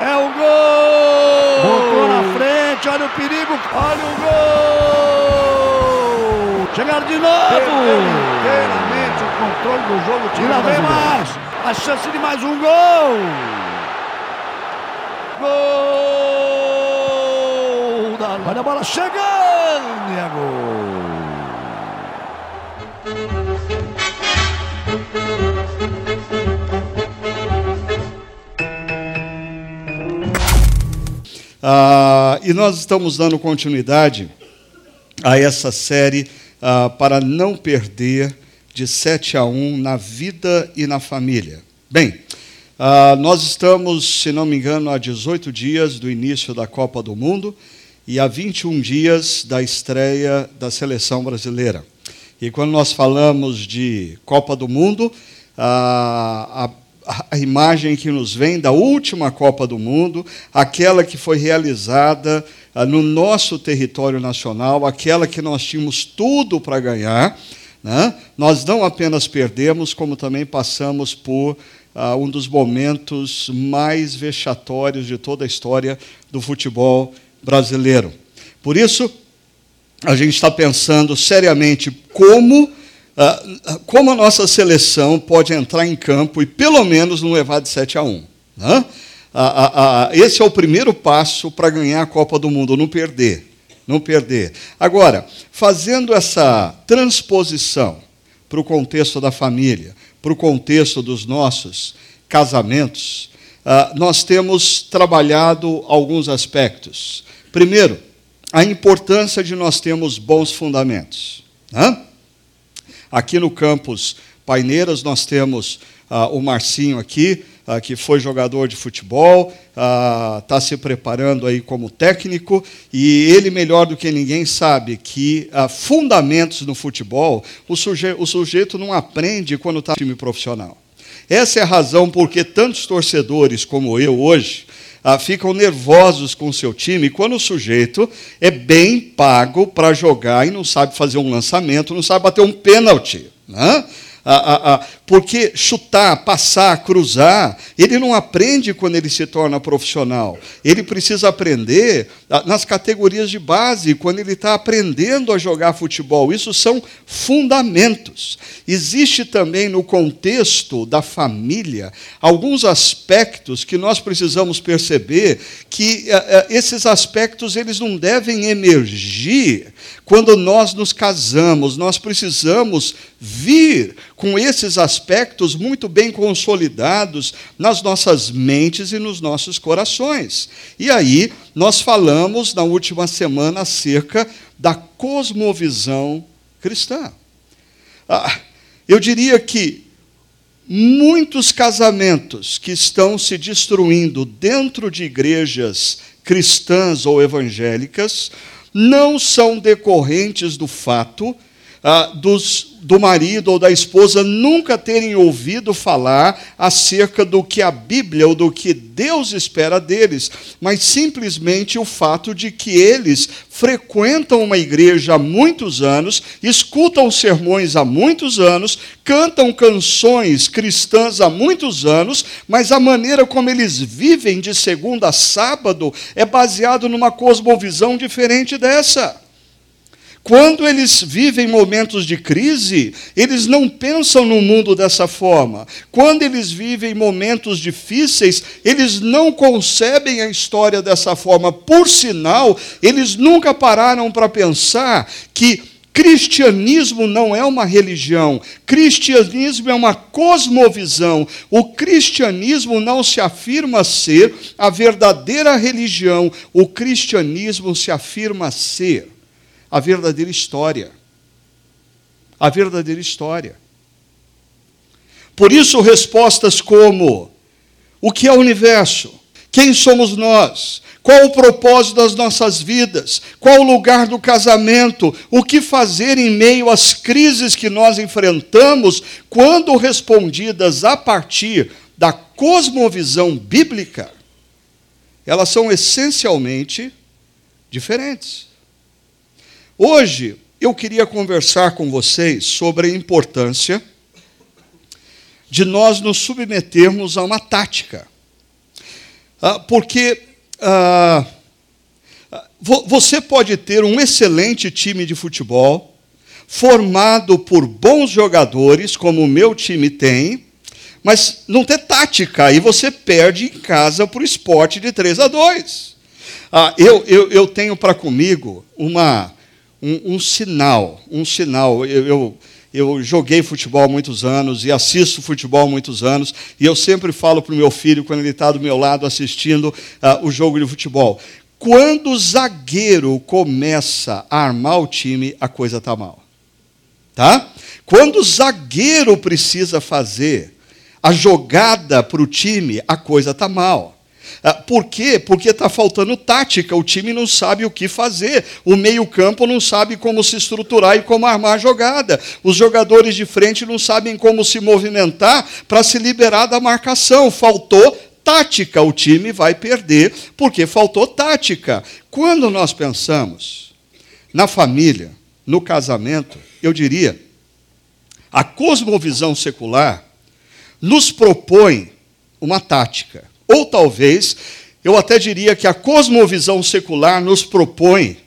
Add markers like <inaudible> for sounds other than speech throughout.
É o gol! Botou na frente, olha o perigo, olha o gol! Chegaram de novo! Inteiramente o controle do jogo, tira vem mais! A chance de mais um gol! Gol! Da... Olha a bola chegando! E é gol! Ah, e nós estamos dando continuidade a essa série ah, para não perder de 7 a 1 na vida e na família. Bem, ah, nós estamos, se não me engano, há 18 dias do início da Copa do Mundo e há 21 dias da estreia da seleção brasileira. E quando nós falamos de Copa do Mundo, a, a imagem que nos vem da última Copa do Mundo, aquela que foi realizada ah, no nosso território nacional, aquela que nós tínhamos tudo para ganhar. Né? Nós não apenas perdemos, como também passamos por ah, um dos momentos mais vexatórios de toda a história do futebol brasileiro. Por isso, a gente está pensando seriamente como, uh, como a nossa seleção pode entrar em campo e pelo menos não levar de 7 a 1. Né? Uh, uh, esse é o primeiro passo para ganhar a Copa do Mundo, não perder. Não perder. Agora, fazendo essa transposição para o contexto da família, para o contexto dos nossos casamentos, nós temos trabalhado alguns aspectos. Primeiro, a importância de nós termos bons fundamentos. Né? Aqui no campus Paineiras nós temos ah, o Marcinho aqui, ah, que foi jogador de futebol, está ah, se preparando aí como técnico, e ele, melhor do que ninguém, sabe que fundamentos no futebol o, suje o sujeito não aprende quando está no time profissional. Essa é a razão porque tantos torcedores como eu hoje ah, ficam nervosos com o seu time quando o sujeito é bem pago para jogar e não sabe fazer um lançamento, não sabe bater um pênalti. Né? Ah, ah, ah, porque chutar, passar, cruzar, ele não aprende quando ele se torna profissional. Ele precisa aprender nas categorias de base, quando ele está aprendendo a jogar futebol. Isso são fundamentos. Existe também no contexto da família alguns aspectos que nós precisamos perceber que ah, esses aspectos eles não devem emergir quando nós nos casamos. Nós precisamos vir com esses aspectos muito bem consolidados nas nossas mentes e nos nossos corações. E aí, nós falamos na última semana acerca da cosmovisão cristã. Ah, eu diria que muitos casamentos que estão se destruindo dentro de igrejas cristãs ou evangélicas não são decorrentes do fato ah, dos, do marido ou da esposa nunca terem ouvido falar acerca do que a Bíblia ou do que Deus espera deles, mas simplesmente o fato de que eles frequentam uma igreja há muitos anos, escutam sermões há muitos anos, cantam canções cristãs há muitos anos, mas a maneira como eles vivem de segunda a sábado é baseado numa cosmovisão diferente dessa. Quando eles vivem momentos de crise, eles não pensam no mundo dessa forma. Quando eles vivem momentos difíceis, eles não concebem a história dessa forma. Por sinal, eles nunca pararam para pensar que Cristianismo não é uma religião, cristianismo é uma cosmovisão. O cristianismo não se afirma ser a verdadeira religião, o cristianismo se afirma ser a verdadeira história. A verdadeira história. Por isso, respostas como: o que é o universo? Quem somos nós? Qual o propósito das nossas vidas? Qual o lugar do casamento? O que fazer em meio às crises que nós enfrentamos, quando respondidas a partir da cosmovisão bíblica? Elas são essencialmente diferentes. Hoje eu queria conversar com vocês sobre a importância de nós nos submetermos a uma tática. Ah, porque ah, você pode ter um excelente time de futebol, formado por bons jogadores, como o meu time tem, mas não ter tática, e você perde em casa para o esporte de 3 a 2. Ah, eu, eu, eu tenho para comigo uma, um, um, sinal, um sinal. Eu, eu, eu, joguei futebol há muitos anos e assisto futebol há muitos anos, e eu sempre falo para o meu filho, quando ele está do meu lado assistindo uh, o jogo de futebol: quando o zagueiro começa a armar o time, a coisa está mal. Tá? Quando o zagueiro precisa fazer a jogada para o time, a coisa está mal. Ah, por quê? Porque está faltando tática, o time não sabe o que fazer, o meio-campo não sabe como se estruturar e como armar a jogada, os jogadores de frente não sabem como se movimentar para se liberar da marcação, faltou tática, o time vai perder porque faltou tática. Quando nós pensamos na família, no casamento, eu diria, a cosmovisão secular nos propõe uma tática. Ou talvez, eu até diria que a cosmovisão secular nos propõe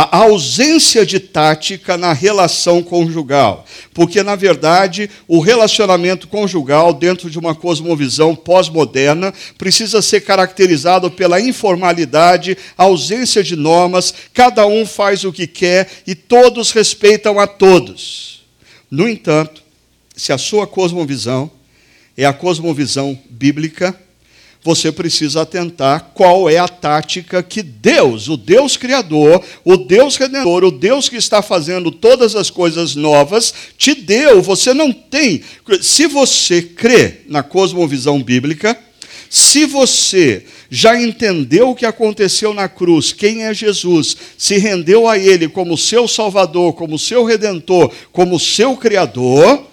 a ausência de tática na relação conjugal. Porque, na verdade, o relacionamento conjugal, dentro de uma cosmovisão pós-moderna, precisa ser caracterizado pela informalidade, ausência de normas, cada um faz o que quer e todos respeitam a todos. No entanto, se a sua cosmovisão é a cosmovisão bíblica, você precisa atentar qual é a tática que Deus, o Deus Criador, o Deus Redentor, o Deus que está fazendo todas as coisas novas, te deu. Você não tem. Se você crê na cosmovisão bíblica, se você já entendeu o que aconteceu na cruz, quem é Jesus, se rendeu a Ele como seu Salvador, como seu Redentor, como seu Criador,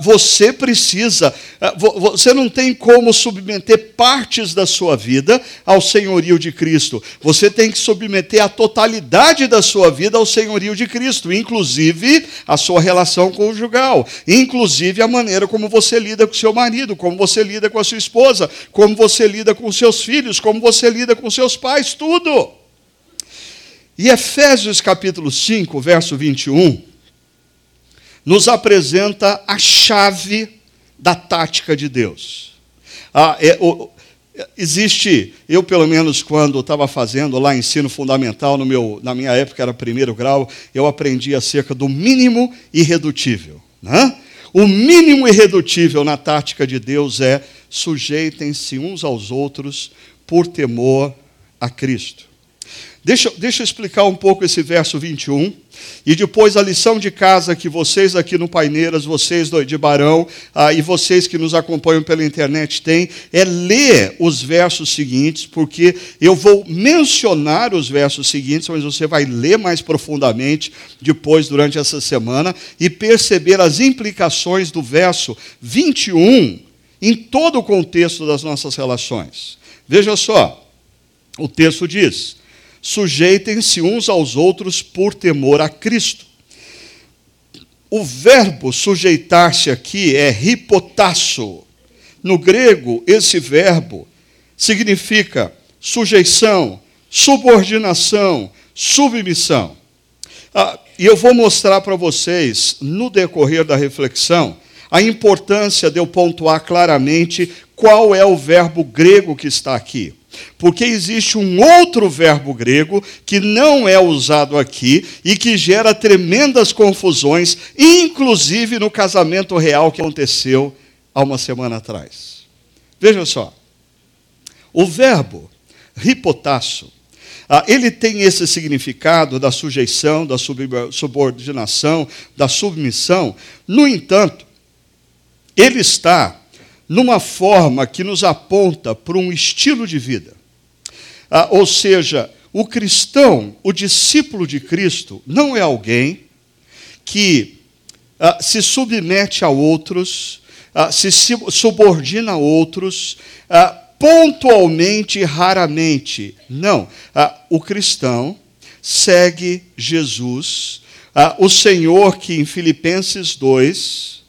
você precisa, ah, você não tem como submeter partes da sua vida ao senhorio de Cristo. Você tem que submeter a totalidade da sua vida ao senhorio de Cristo, inclusive a sua relação conjugal, inclusive a maneira como você lida com seu marido, como você lida com a sua esposa, como você lida com seus filhos, como você lida com seus pais, tudo. E Efésios capítulo 5, verso 21, nos apresenta a chave da tática de Deus. Ah, é, o, existe, eu pelo menos quando estava fazendo lá ensino fundamental, no meu, na minha época era primeiro grau, eu aprendi acerca do mínimo irredutível. Né? O mínimo irredutível na tática de Deus é sujeitem-se uns aos outros por temor a Cristo. Deixa, deixa eu explicar um pouco esse verso 21. E depois a lição de casa que vocês aqui no Paineiras, vocês de Barão ah, e vocês que nos acompanham pela internet têm, é ler os versos seguintes, porque eu vou mencionar os versos seguintes, mas você vai ler mais profundamente depois, durante essa semana, e perceber as implicações do verso 21 em todo o contexto das nossas relações. Veja só, o texto diz sujeitem-se uns aos outros por temor a Cristo. O verbo sujeitar-se aqui é hipotasso. No grego, esse verbo significa sujeição, subordinação, submissão. Ah, e eu vou mostrar para vocês, no decorrer da reflexão, a importância de eu pontuar claramente qual é o verbo grego que está aqui. Porque existe um outro verbo grego que não é usado aqui e que gera tremendas confusões, inclusive no casamento real que aconteceu há uma semana atrás. Veja só. O verbo ripotasso, ah, ele tem esse significado da sujeição, da subordinação, da submissão. No entanto, ele está numa forma que nos aponta para um estilo de vida. Ah, ou seja, o cristão, o discípulo de Cristo, não é alguém que ah, se submete a outros, ah, se subordina a outros, ah, pontualmente e raramente. Não. Ah, o cristão segue Jesus, ah, o Senhor que em Filipenses 2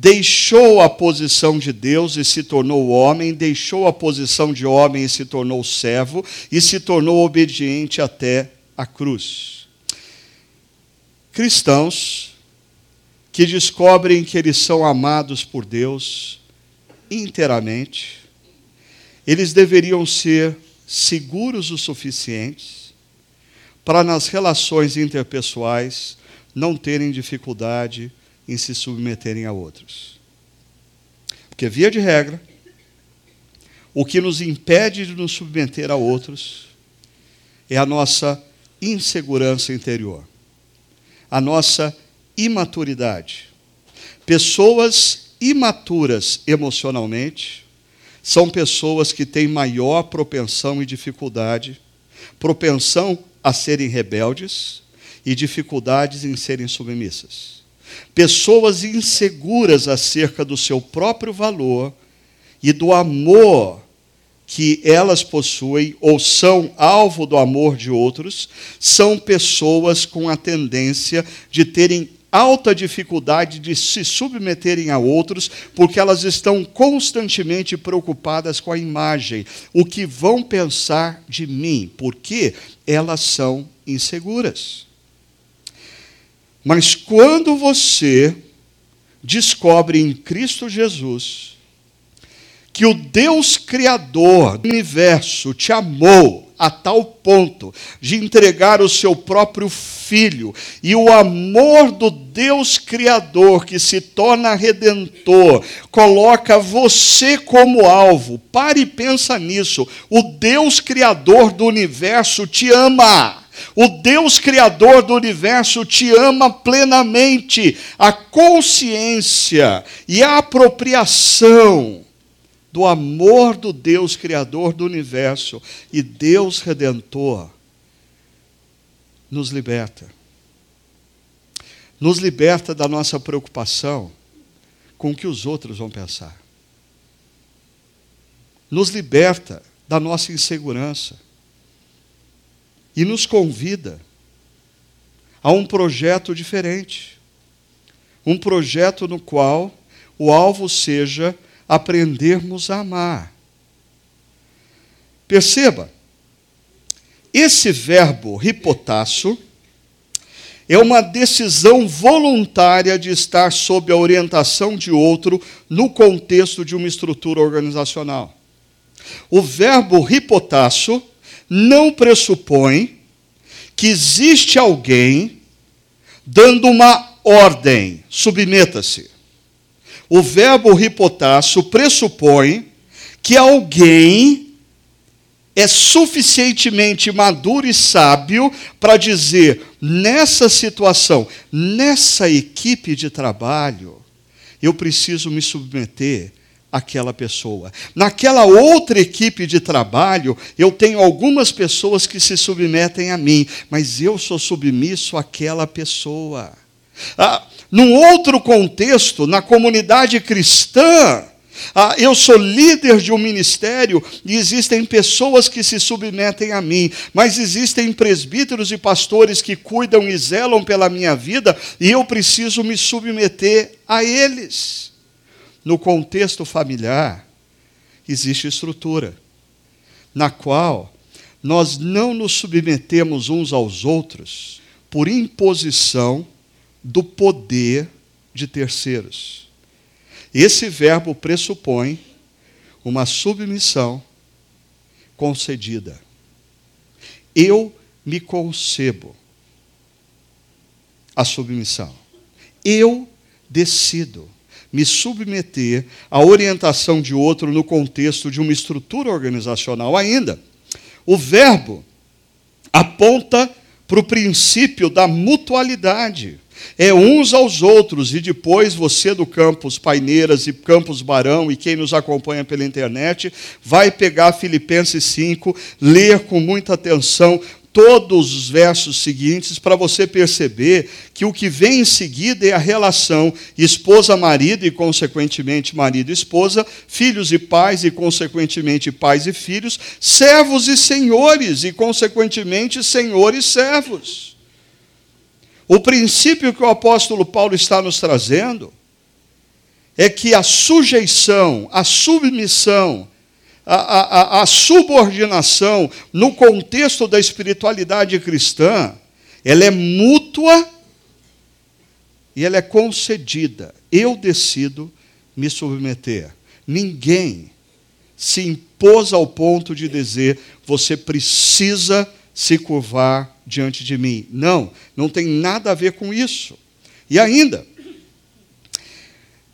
deixou a posição de Deus e se tornou homem, deixou a posição de homem e se tornou servo, e se tornou obediente até a cruz. Cristãos que descobrem que eles são amados por Deus inteiramente, eles deveriam ser seguros o suficientes para nas relações interpessoais não terem dificuldade em se submeterem a outros. Porque, via de regra, o que nos impede de nos submeter a outros é a nossa insegurança interior, a nossa imaturidade. Pessoas imaturas emocionalmente são pessoas que têm maior propensão e dificuldade, propensão a serem rebeldes e dificuldades em serem submissas. Pessoas inseguras acerca do seu próprio valor e do amor que elas possuem ou são alvo do amor de outros, são pessoas com a tendência de terem alta dificuldade de se submeterem a outros, porque elas estão constantemente preocupadas com a imagem, o que vão pensar de mim, porque elas são inseguras. Mas quando você descobre em Cristo Jesus que o Deus Criador do universo te amou a tal ponto de entregar o seu próprio filho, e o amor do Deus Criador, que se torna redentor, coloca você como alvo. Pare e pensa nisso. O Deus Criador do universo te ama. O Deus Criador do universo te ama plenamente. A consciência e a apropriação do amor do Deus Criador do universo e Deus Redentor nos liberta. Nos liberta da nossa preocupação com o que os outros vão pensar. Nos liberta da nossa insegurança e nos convida a um projeto diferente. Um projeto no qual o alvo seja aprendermos a amar. Perceba, esse verbo ripotasso é uma decisão voluntária de estar sob a orientação de outro no contexto de uma estrutura organizacional. O verbo ripotasso não pressupõe que existe alguém dando uma ordem, submeta-se. O verbo ripotasso pressupõe que alguém é suficientemente maduro e sábio para dizer: nessa situação, nessa equipe de trabalho, eu preciso me submeter àquela pessoa. Naquela outra equipe de trabalho, eu tenho algumas pessoas que se submetem a mim, mas eu sou submisso àquela pessoa. Ah, num outro contexto, na comunidade cristã, ah, eu sou líder de um ministério e existem pessoas que se submetem a mim, mas existem presbíteros e pastores que cuidam e zelam pela minha vida e eu preciso me submeter a eles. No contexto familiar, existe estrutura, na qual nós não nos submetemos uns aos outros por imposição do poder de terceiros. Esse verbo pressupõe uma submissão concedida. Eu me concebo a submissão. Eu decido me submeter à orientação de outro no contexto de uma estrutura organizacional ainda. O verbo aponta para o princípio da mutualidade é uns aos outros, e depois você do Campus Paineiras e Campus Barão, e quem nos acompanha pela internet, vai pegar Filipenses 5, ler com muita atenção todos os versos seguintes para você perceber que o que vem em seguida é a relação esposa-marido e, consequentemente, marido-esposa, filhos e pais e, consequentemente, pais e filhos, servos e senhores e, consequentemente, senhores e servos. O princípio que o apóstolo Paulo está nos trazendo é que a sujeição, a submissão, a, a, a, subordinação no contexto da espiritualidade cristã, ela é mútua e ela é concedida. Eu decido me submeter. Ninguém se impôs ao ponto de dizer: você precisa se curvar diante de mim. Não, não tem nada a ver com isso. E ainda,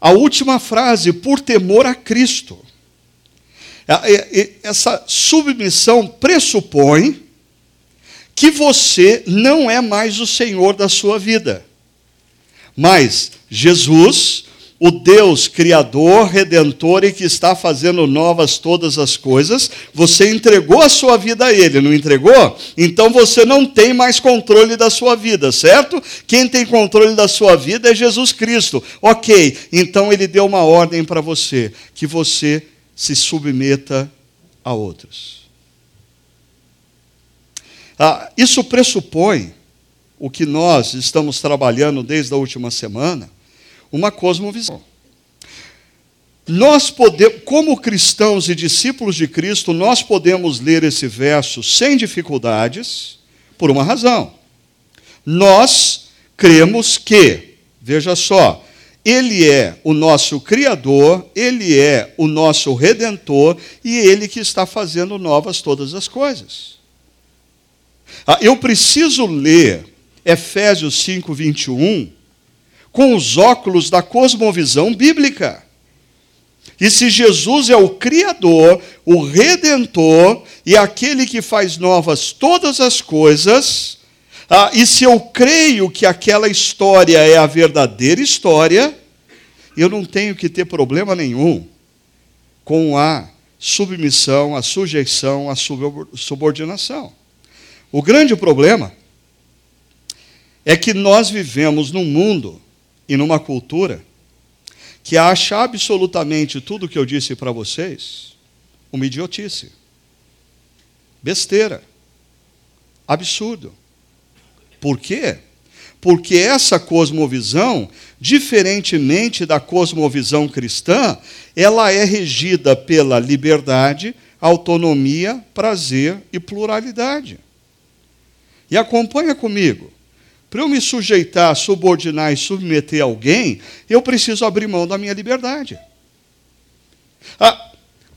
a última frase, por temor a Cristo. Essa submissão pressupõe que você não é mais o Senhor da sua vida. Mas Jesus o Deus criador, redentor e que está fazendo novas todas as coisas, você entregou a sua vida a ele, não entregou? Então você não tem mais controle da sua vida, certo? Quem tem controle da sua vida é Jesus Cristo. OK, então ele deu uma ordem para você, que você se submeta a outros. Ah, isso pressupõe o que nós estamos trabalhando desde a última semana, uma cosmovisão. Nós podemos, como cristãos e discípulos de Cristo, nós podemos ler esse verso sem dificuldades, por uma razão. Nós cremos que, veja só, ele é o nosso Criador, Ele é o nosso Redentor e Ele que está fazendo novas todas as coisas. Ah, eu preciso ler Efésios 5, 21, com os óculos da cosmovisão bíblica. E se Jesus é o Criador, o Redentor e aquele que faz novas todas as coisas, ah, e se eu creio que aquela história é a verdadeira história, eu não tenho que ter problema nenhum com a submissão, a sujeição, a subordinação. O grande problema é que nós vivemos num mundo e numa cultura que acha absolutamente tudo o que eu disse para vocês uma idiotice, besteira, absurdo. Por quê? Porque essa cosmovisão, diferentemente da cosmovisão cristã, ela é regida pela liberdade, autonomia, prazer e pluralidade. E acompanha comigo. Para eu me sujeitar, subordinar e submeter alguém, eu preciso abrir mão da minha liberdade. A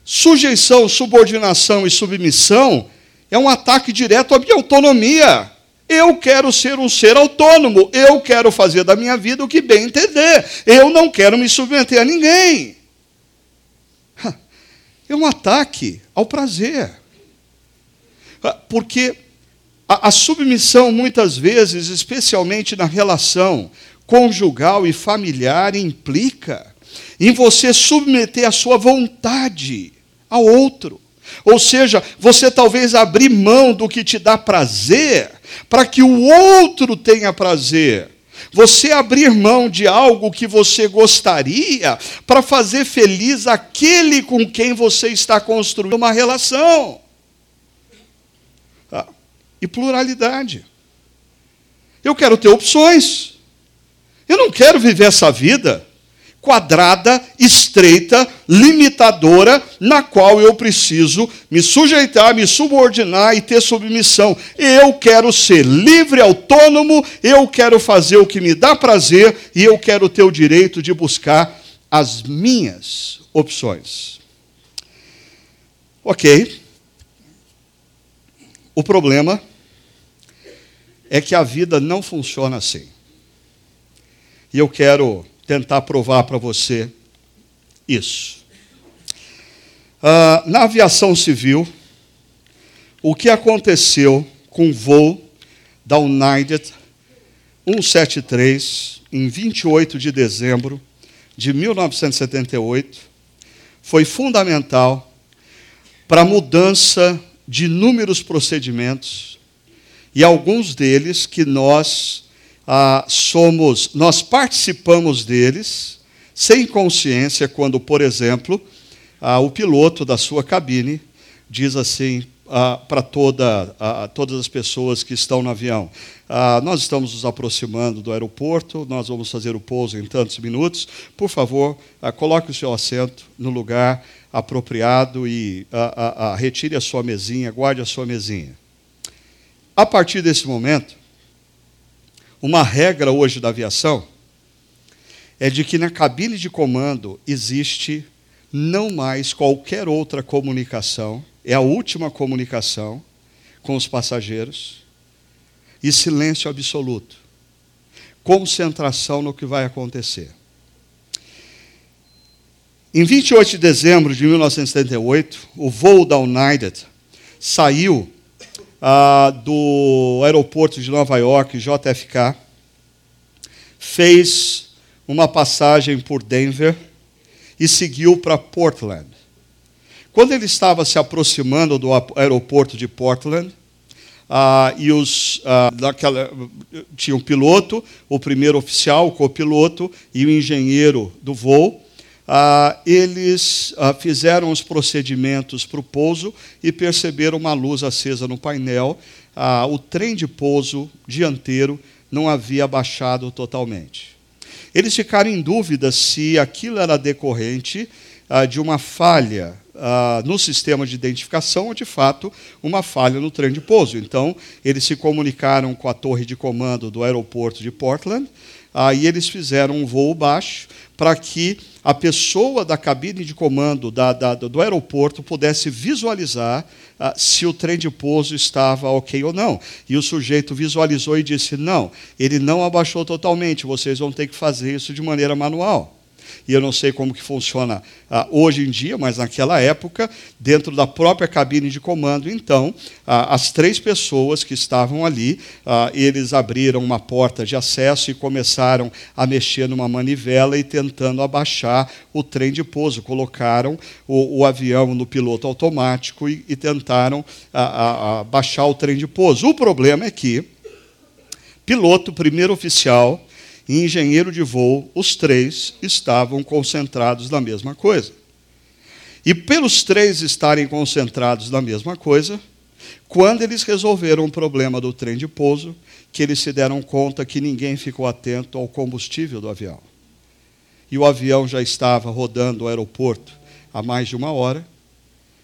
sujeição, subordinação e submissão é um ataque direto à minha autonomia. Eu quero ser um ser autônomo, eu quero fazer da minha vida o que bem entender. Eu não quero me submeter a ninguém. É um ataque ao prazer. Porque a, a submissão, muitas vezes, especialmente na relação conjugal e familiar, implica em você submeter a sua vontade ao outro. Ou seja, você talvez abrir mão do que te dá prazer para que o outro tenha prazer. Você abrir mão de algo que você gostaria para fazer feliz aquele com quem você está construindo uma relação e pluralidade. Eu quero ter opções. Eu não quero viver essa vida quadrada, estreita, limitadora, na qual eu preciso me sujeitar, me subordinar e ter submissão. Eu quero ser livre, autônomo, eu quero fazer o que me dá prazer e eu quero ter o direito de buscar as minhas opções. Ok. O problema é que a vida não funciona assim. E eu quero tentar provar para você isso. Uh, na aviação civil, o que aconteceu com o voo da United 173 em 28 de dezembro de 1978 foi fundamental para a mudança de inúmeros procedimentos e alguns deles que nós ah, somos, nós participamos deles sem consciência, quando, por exemplo, ah, o piloto da sua cabine diz assim: ah, para toda, ah, todas as pessoas que estão no avião. Ah, nós estamos nos aproximando do aeroporto, nós vamos fazer o pouso em tantos minutos. Por favor, ah, coloque o seu assento no lugar apropriado e retire a sua mesinha, guarde a sua mesinha. A partir desse momento, uma regra hoje da aviação é de que na cabine de comando existe não mais qualquer outra comunicação é a última comunicação com os passageiros e silêncio absoluto. Concentração no que vai acontecer. Em 28 de dezembro de 1978, o voo da United saiu ah, do aeroporto de Nova York, JFK, fez uma passagem por Denver e seguiu para Portland. Quando ele estava se aproximando do aeroporto de Portland, ah, e os, ah, daquela, tinha um piloto, o primeiro oficial, o copiloto e o engenheiro do voo. Ah, eles ah, fizeram os procedimentos para o pouso e perceberam uma luz acesa no painel. Ah, o trem de pouso dianteiro não havia baixado totalmente. Eles ficaram em dúvida se aquilo era decorrente ah, de uma falha ah, no sistema de identificação ou, de fato, uma falha no trem de pouso. Então, eles se comunicaram com a torre de comando do aeroporto de Portland Aí eles fizeram um voo baixo para que a pessoa da cabine de comando da, da, do aeroporto pudesse visualizar ah, se o trem de pouso estava ok ou não. E o sujeito visualizou e disse: não, ele não abaixou totalmente, vocês vão ter que fazer isso de maneira manual e eu não sei como que funciona ah, hoje em dia, mas naquela época, dentro da própria cabine de comando, então, ah, as três pessoas que estavam ali, ah, eles abriram uma porta de acesso e começaram a mexer numa manivela e tentando abaixar o trem de pouso. Colocaram o, o avião no piloto automático e, e tentaram baixar o trem de pouso. O problema é que piloto, primeiro oficial, e engenheiro de voo, os três estavam concentrados na mesma coisa. E pelos três estarem concentrados na mesma coisa, quando eles resolveram o problema do trem de pouso, que eles se deram conta que ninguém ficou atento ao combustível do avião. E o avião já estava rodando o aeroporto há mais de uma hora,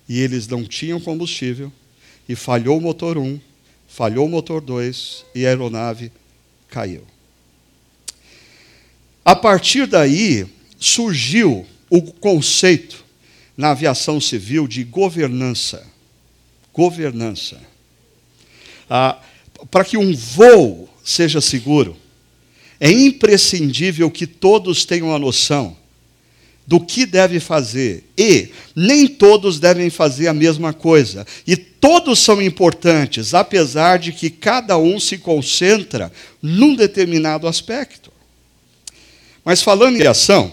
e eles não tinham combustível, e falhou o motor 1, falhou o motor 2, e a aeronave caiu. A partir daí, surgiu o conceito na aviação civil de governança. Governança. Ah, Para que um voo seja seguro, é imprescindível que todos tenham a noção do que deve fazer. E nem todos devem fazer a mesma coisa. E todos são importantes, apesar de que cada um se concentra num determinado aspecto. Mas falando em ação,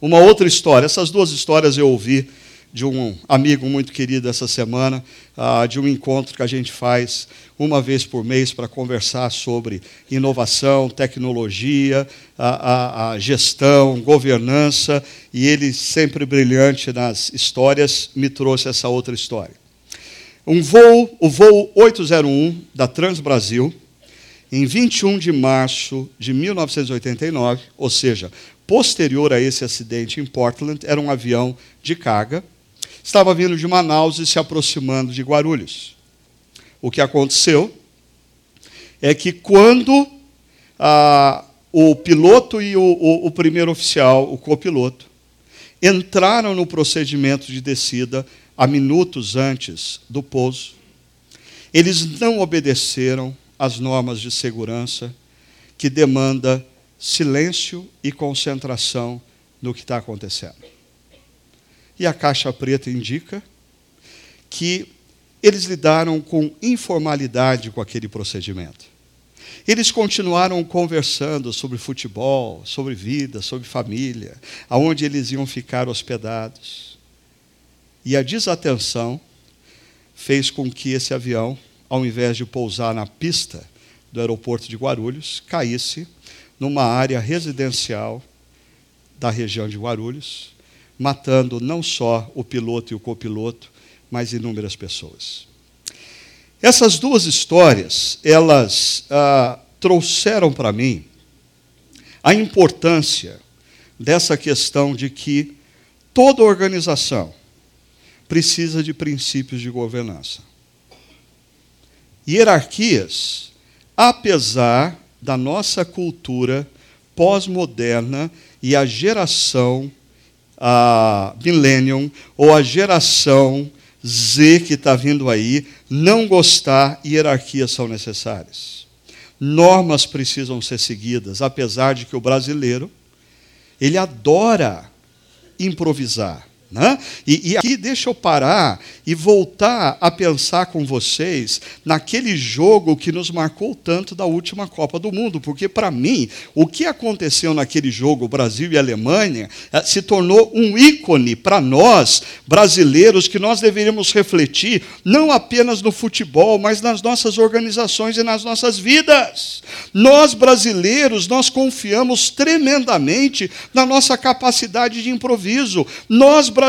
uma outra história, essas duas histórias eu ouvi de um amigo muito querido essa semana, uh, de um encontro que a gente faz uma vez por mês para conversar sobre inovação, tecnologia, a, a, a, gestão, governança, e ele, sempre brilhante nas histórias, me trouxe essa outra história. Um voo, o voo 801 da Transbrasil, em 21 de março de 1989, ou seja, posterior a esse acidente em Portland, era um avião de carga, estava vindo de Manaus e se aproximando de Guarulhos. O que aconteceu é que quando ah, o piloto e o, o, o primeiro oficial, o copiloto, entraram no procedimento de descida a minutos antes do pouso, eles não obedeceram as normas de segurança, que demanda silêncio e concentração no que está acontecendo. E a caixa preta indica que eles lidaram com informalidade com aquele procedimento. Eles continuaram conversando sobre futebol, sobre vida, sobre família, aonde eles iam ficar hospedados. E a desatenção fez com que esse avião ao invés de pousar na pista do aeroporto de Guarulhos, caísse numa área residencial da região de Guarulhos, matando não só o piloto e o copiloto, mais inúmeras pessoas. Essas duas histórias, elas ah, trouxeram para mim a importância dessa questão de que toda organização precisa de princípios de governança. Hierarquias, apesar da nossa cultura pós-moderna e a geração a millennium ou a geração Z que está vindo aí não gostar, hierarquias são necessárias. Normas precisam ser seguidas, apesar de que o brasileiro ele adora improvisar. Né? E, e, aqui deixa eu parar e voltar a pensar com vocês naquele jogo que nos marcou tanto da última Copa do Mundo, porque para mim o que aconteceu naquele jogo Brasil e Alemanha eh, se tornou um ícone para nós brasileiros que nós deveríamos refletir não apenas no futebol, mas nas nossas organizações e nas nossas vidas. Nós brasileiros nós confiamos tremendamente na nossa capacidade de improviso. Nós brasileiros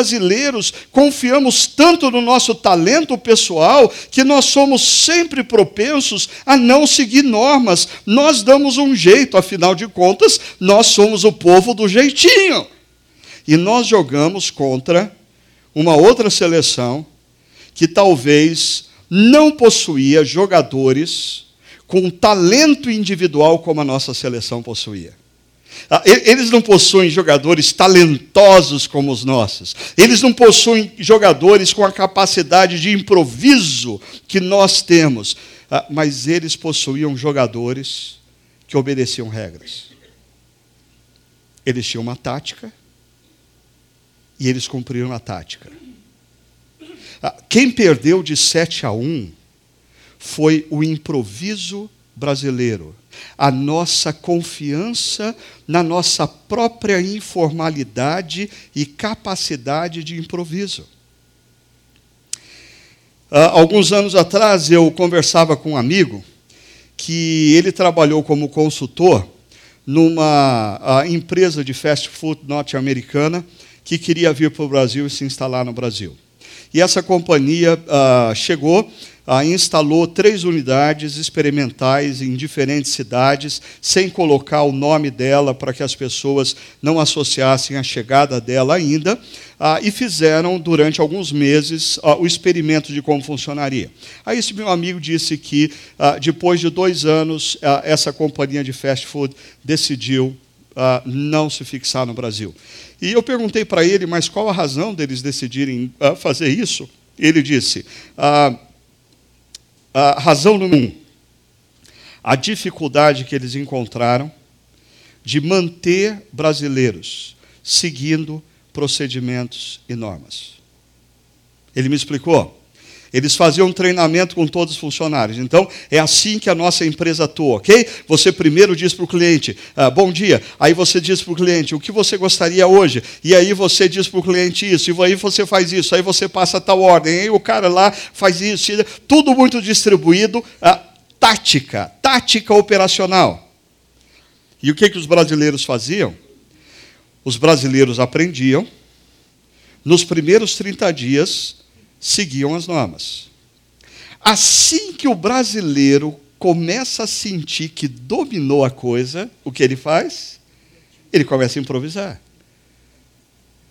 confiamos tanto no nosso talento pessoal que nós somos sempre propensos a não seguir normas. Nós damos um jeito, afinal de contas, nós somos o povo do jeitinho. E nós jogamos contra uma outra seleção que talvez não possuía jogadores com talento individual como a nossa seleção possuía. Ah, eles não possuem jogadores talentosos como os nossos. Eles não possuem jogadores com a capacidade de improviso que nós temos. Ah, mas eles possuíam jogadores que obedeciam regras. Eles tinham uma tática e eles cumpriram a tática. Ah, quem perdeu de 7 a 1 foi o improviso brasileiro a nossa confiança na nossa própria informalidade e capacidade de improviso. Uh, alguns anos atrás, eu conversava com um amigo que ele trabalhou como consultor numa uh, empresa de fast food norte-americana que queria vir para o Brasil e se instalar no Brasil. E essa companhia uh, chegou instalou três unidades experimentais em diferentes cidades, sem colocar o nome dela para que as pessoas não associassem a chegada dela ainda, ah, e fizeram durante alguns meses ah, o experimento de como funcionaria. Aí esse meu amigo disse que ah, depois de dois anos essa companhia de fast food decidiu não se fixar no Brasil. E eu perguntei para ele, mas qual a razão deles decidirem fazer isso? Ele disse: a razão número um, a dificuldade que eles encontraram de manter brasileiros seguindo procedimentos e normas. Ele me explicou. Eles faziam um treinamento com todos os funcionários. Então, é assim que a nossa empresa atua, ok? Você primeiro diz para o cliente, ah, bom dia. Aí você diz para o cliente, o que você gostaria hoje? E aí você diz para o cliente isso. E aí você faz isso. Aí você passa tal ordem. Aí o cara lá faz isso. Tudo muito distribuído. Ah, tática, tática operacional. E o que, que os brasileiros faziam? Os brasileiros aprendiam. Nos primeiros 30 dias, seguiam as normas. Assim que o brasileiro começa a sentir que dominou a coisa, o que ele faz? Ele começa a improvisar.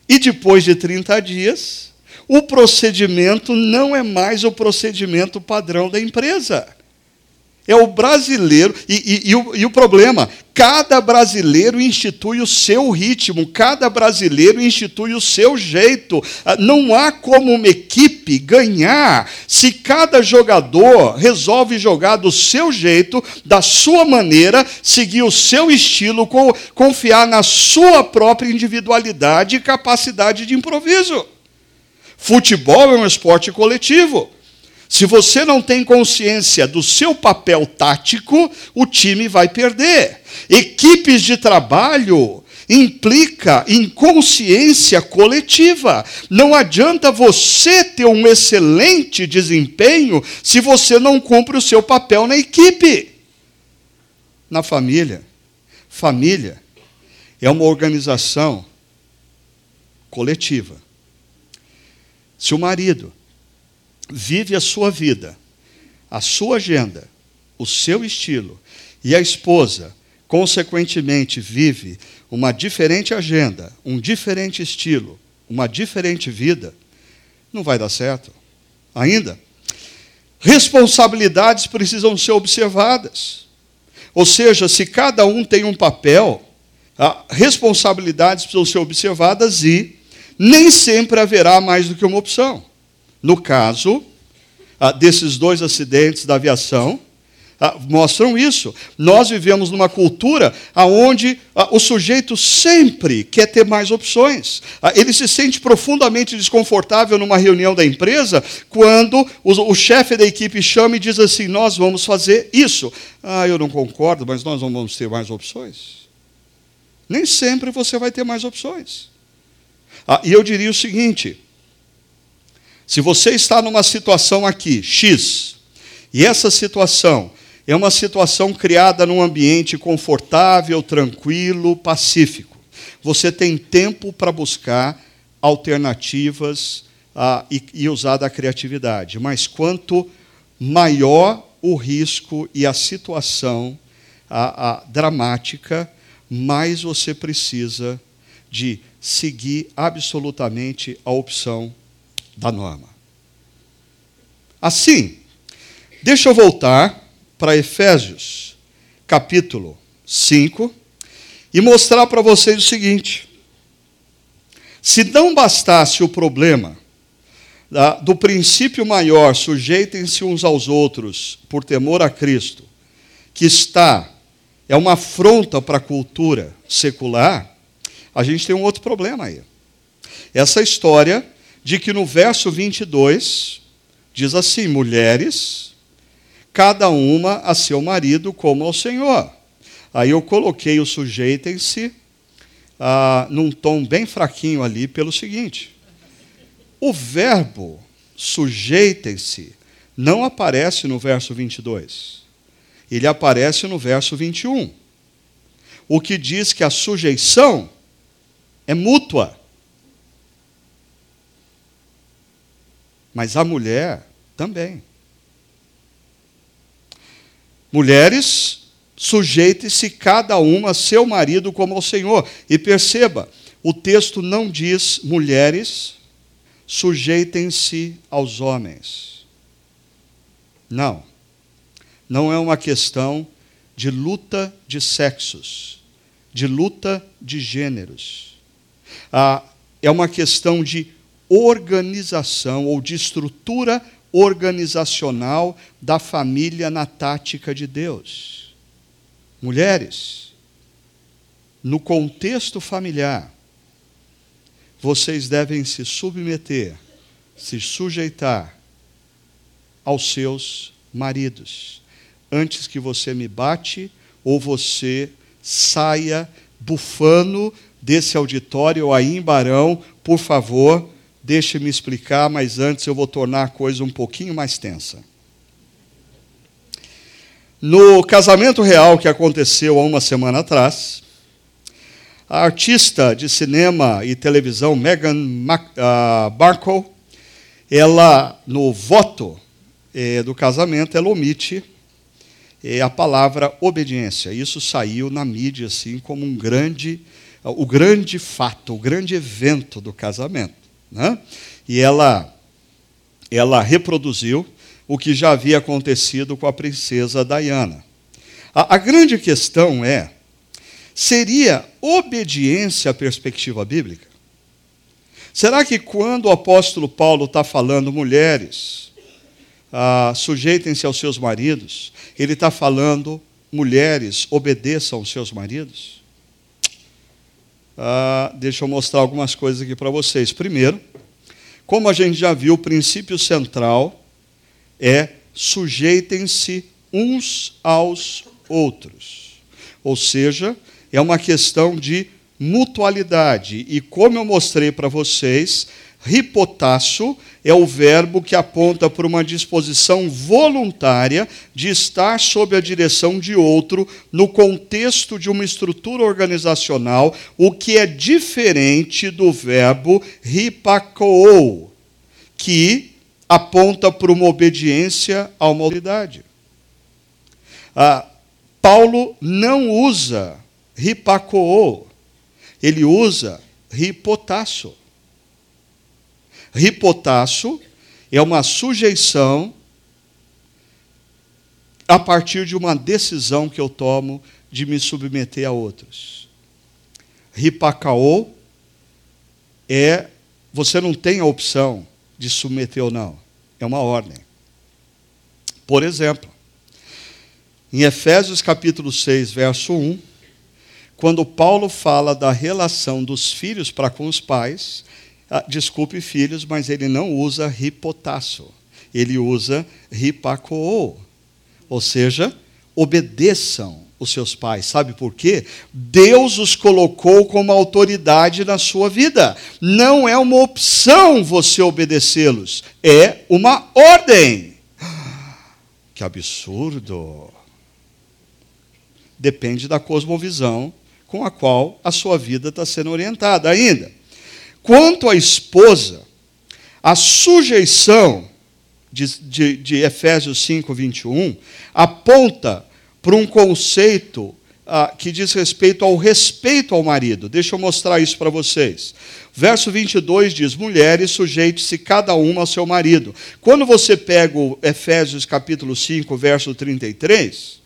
E depois de 30 dias, o procedimento não é mais o procedimento padrão da empresa. É o brasileiro, e, e, e, o, e, o, problema, cada brasileiro institui o seu ritmo, cada brasileiro institui o seu jeito. Ah, não há como uma equipe ganhar se cada jogador resolve jogar do seu jeito, da sua maneira, seguir o seu estilo, confiar na sua própria individualidade e capacidade de improviso. Futebol é um esporte coletivo. Se você não tem consciência do seu papel tático, o time vai perder. Equipes de trabalho implica inconsciência coletiva. Não adianta você ter um excelente desempenho se você não cumpre o seu papel na equipe. Na família. Família é uma organização coletiva. Se o marido vive a sua vida, a sua agenda, o seu estilo, e a esposa, consequentemente, vive uma diferente agenda, um diferente estilo, uma diferente vida, não vai dar certo. Ainda. Responsabilidades precisam ser observadas. Ou seja, se cada um tem um papel, responsabilidades precisam ser observadas e nem sempre haverá mais do que uma opção. No caso ah, desses dois acidentes da aviação, ah, mostram isso. Nós vivemos numa cultura onde ah, o sujeito sempre quer ter mais opções. Ah, ele se sente profundamente desconfortável numa reunião da empresa quando o, o chefe da equipe chama e diz assim: Nós vamos fazer isso. Ah, eu não concordo, mas nós não vamos ter mais opções. Nem sempre você vai ter mais opções. Ah, e eu diria o seguinte: se você está numa situação aqui, X, e essa situação é uma situação criada num ambiente confortável, tranquilo, pacífico. Você tem tempo para buscar alternativas ah, e, e usar da criatividade. Mas quanto maior o risco e a situação dramática, mais você precisa de seguir absolutamente a opção da norma. Assim, deixa eu voltar para Efésios, capítulo 5, e mostrar para vocês o seguinte: se não bastasse o problema do princípio maior, sujeitem-se uns aos outros por temor a Cristo, que está, é uma afronta para a cultura secular, a gente tem um outro problema aí. Essa história de que no verso 22 diz assim: mulheres cada uma a seu marido como ao Senhor. Aí eu coloquei o sujeitem-se ah, num tom bem fraquinho ali, pelo seguinte: o verbo sujeitem-se não aparece no verso 22, ele aparece no verso 21. O que diz que a sujeição é mútua. Mas a mulher também. Mulheres, sujeite-se cada uma a seu marido como ao Senhor. E perceba, o texto não diz mulheres, sujeitem-se aos homens. Não. Não é uma questão de luta de sexos, de luta de gêneros. Ah, é uma questão de organização ou de estrutura organizacional da família na tática de Deus. Mulheres, no contexto familiar, vocês devem se submeter, se sujeitar aos seus maridos, antes que você me bate ou você saia bufando desse auditório aí em Barão, por favor, Deixe-me explicar, mas antes eu vou tornar a coisa um pouquinho mais tensa. No casamento real que aconteceu há uma semana atrás, a artista de cinema e televisão Meghan ah, Markle, ela, no voto eh, do casamento, ela omite eh, a palavra obediência. Isso saiu na mídia assim como um grande, o grande fato, o grande evento do casamento. Né? E ela, ela reproduziu o que já havia acontecido com a princesa Diana. A, a grande questão é: seria obediência à perspectiva bíblica? Será que quando o apóstolo Paulo está falando, mulheres, ah, sujeitem-se aos seus maridos, ele está falando, mulheres, obedeçam aos seus maridos? Ah, deixa eu mostrar algumas coisas aqui para vocês. Primeiro, como a gente já viu, o princípio central é sujeitem-se uns aos outros. Ou seja, é uma questão de mutualidade. E como eu mostrei para vocês, Ripotasso é o verbo que aponta para uma disposição voluntária de estar sob a direção de outro no contexto de uma estrutura organizacional, o que é diferente do verbo ripakou, que aponta para uma obediência a uma autoridade. Ah, Paulo não usa ripacoô, ele usa ripotasso. Ripotasso é uma sujeição a partir de uma decisão que eu tomo de me submeter a outros. Ripacaô é você não tem a opção de submeter ou não. É uma ordem. Por exemplo, em Efésios capítulo 6, verso 1, quando Paulo fala da relação dos filhos para com os pais, ah, desculpe filhos, mas ele não usa ripotasso, ele usa ripacoô, ou seja, obedeçam os seus pais. Sabe por quê? Deus os colocou como autoridade na sua vida. Não é uma opção você obedecê-los, é uma ordem. <gasps> Que absurdo! Depende da cosmovisão com a qual a sua vida está sendo orientada ainda. Quanto à esposa, a sujeição de, de, de Efésios 5, 21 aponta para um conceito ah, que diz respeito ao respeito ao marido. Deixa eu mostrar isso para vocês. Verso 22 diz: Mulheres, sujeite-se cada uma ao seu marido. Quando você pega o Efésios capítulo 5, verso 33,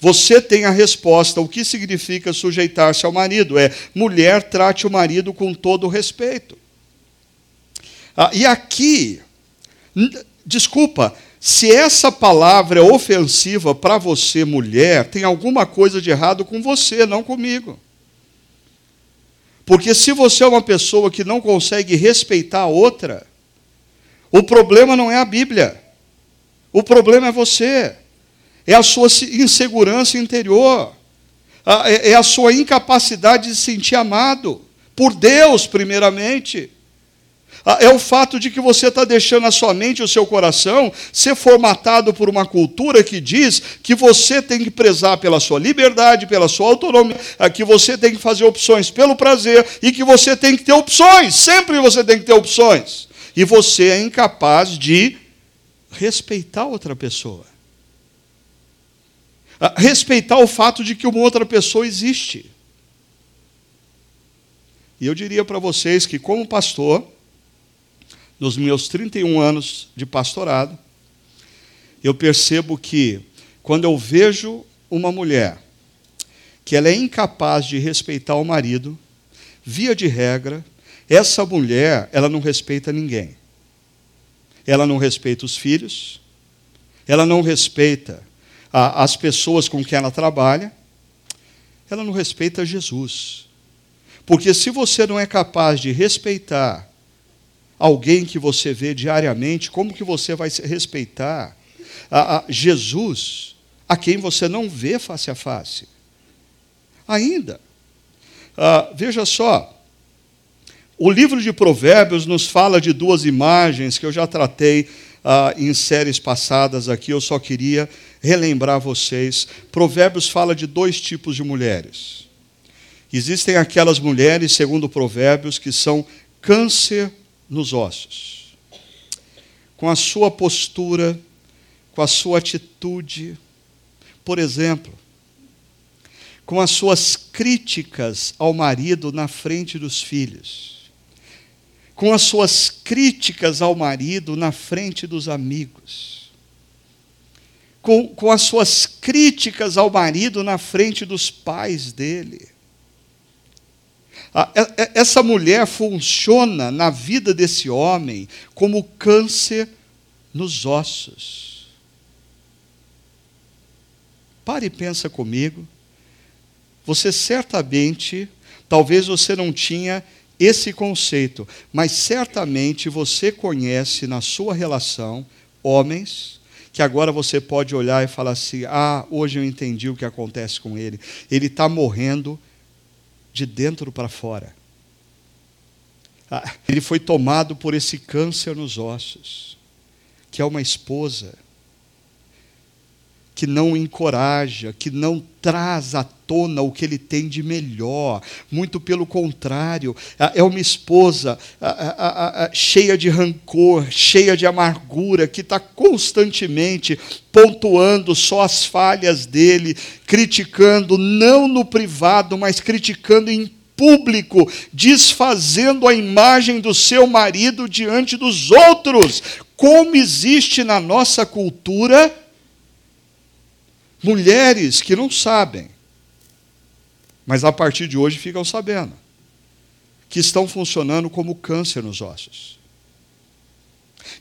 você tem a resposta. O que significa sujeitar-se ao marido? É mulher, trate o marido com todo respeito. Ah, e aqui, desculpa, se essa palavra é ofensiva para você, mulher, tem alguma coisa de errado com você, não comigo. Porque se você é uma pessoa que não consegue respeitar a outra, o problema não é a Bíblia. O problema é você. É a sua insegurança interior. É, é a sua incapacidade de se sentir amado. Por Deus, primeiramente. Ah, é o fato de que você está deixando a sua mente e o seu coração ser formatado por uma cultura que diz que você tem que prezar pela sua liberdade, pela sua autonomia, ah, que você tem que fazer opções pelo prazer e que você tem que ter opções. Sempre você tem que ter opções. E você é incapaz de respeitar outra pessoa. Respeitar o fato de que uma outra pessoa existe. E eu diria para vocês que, como pastor, nos meus 31 anos de pastorado, eu percebo que quando eu vejo uma mulher que ela é incapaz de respeitar o marido, via de regra, essa mulher, ela não respeita ninguém. Ela não respeita os filhos, ela não respeita a, as pessoas com quem ela trabalha, ela não respeita Jesus. Porque se você não é capaz de respeitar alguém que você vê diariamente, como que você vai respeitar a, a Jesus, a quem você não vê face a face? Ainda. Ah, veja só, o livro de Provérbios nos fala de duas imagens que eu já tratei ah, em séries passadas aqui, eu só queria relembrar vocês. Provérbios fala de dois tipos de mulheres. Existem aquelas mulheres, segundo Provérbios, que são câncer nos ossos. Com a sua postura, com a sua atitude, por exemplo, com as suas críticas ao marido na frente dos filhos, com as suas críticas ao marido na frente dos amigos, com, com as suas críticas ao marido na frente dos pais dele essa mulher funciona na vida desse homem como câncer nos ossos. Pare e pensa comigo. Você certamente, talvez você não tinha esse conceito, mas certamente você conhece na sua relação homens que agora você pode olhar e falar assim: ah, hoje eu entendi o que acontece com ele. Ele está morrendo de dentro para fora. Ah, ele foi tomado por esse câncer nos ossos, que é uma esposa que não encoraja, que não traz à tona o que ele tem de melhor. Muito pelo contrário, é uma esposa cheia de rancor, cheia de amargura, que está constantemente pontuando só as falhas dele, criticando, não no privado, mas criticando em público, desfazendo a imagem do seu marido diante dos outros, como existe na nossa cultura mulheres que não sabem, mas a partir de hoje ficam sabendo, que estão funcionando como câncer nos ossos.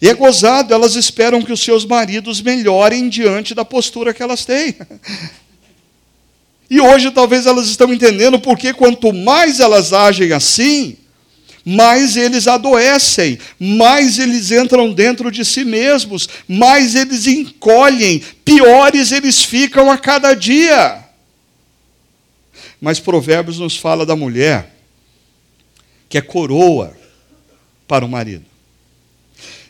E é gozado, elas esperam que os seus maridos melhorem diante da postura que elas têm. <laughs> E hoje talvez elas estão entendendo porque quanto mais elas agem assim, mais eles adoecem, mais eles entram dentro de si mesmos, mais eles encolhem, piores eles ficam a cada dia. Mas Provérbios nos fala da mulher que é coroa para o marido.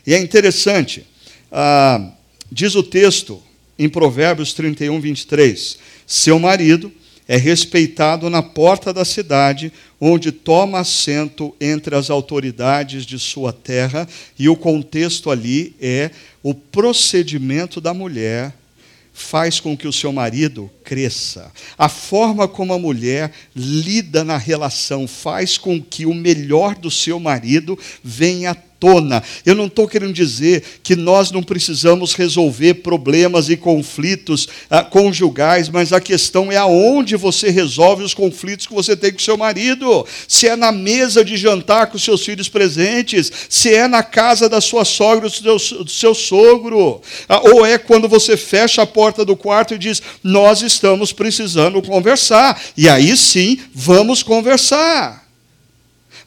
E é interessante, ah, diz o texto em Provérbios 31, 23 seu marido é respeitado na porta da cidade, onde toma assento entre as autoridades de sua terra, e o contexto ali é o procedimento da mulher faz com que o seu marido cresça. A forma como a mulher lida na relação faz com que o melhor do seu marido venha tona. Eu não estou querendo dizer que nós não precisamos resolver problemas e conflitos ah, conjugais, mas a questão é aonde você resolve os conflitos que você tem com seu marido. Se é na mesa de jantar com seus filhos presentes, se é na casa da sua sogra ou do seu, sogro, ah, ou é quando você fecha a porta do quarto e diz: Nós estamos precisando conversar. E aí sim, vamos conversar.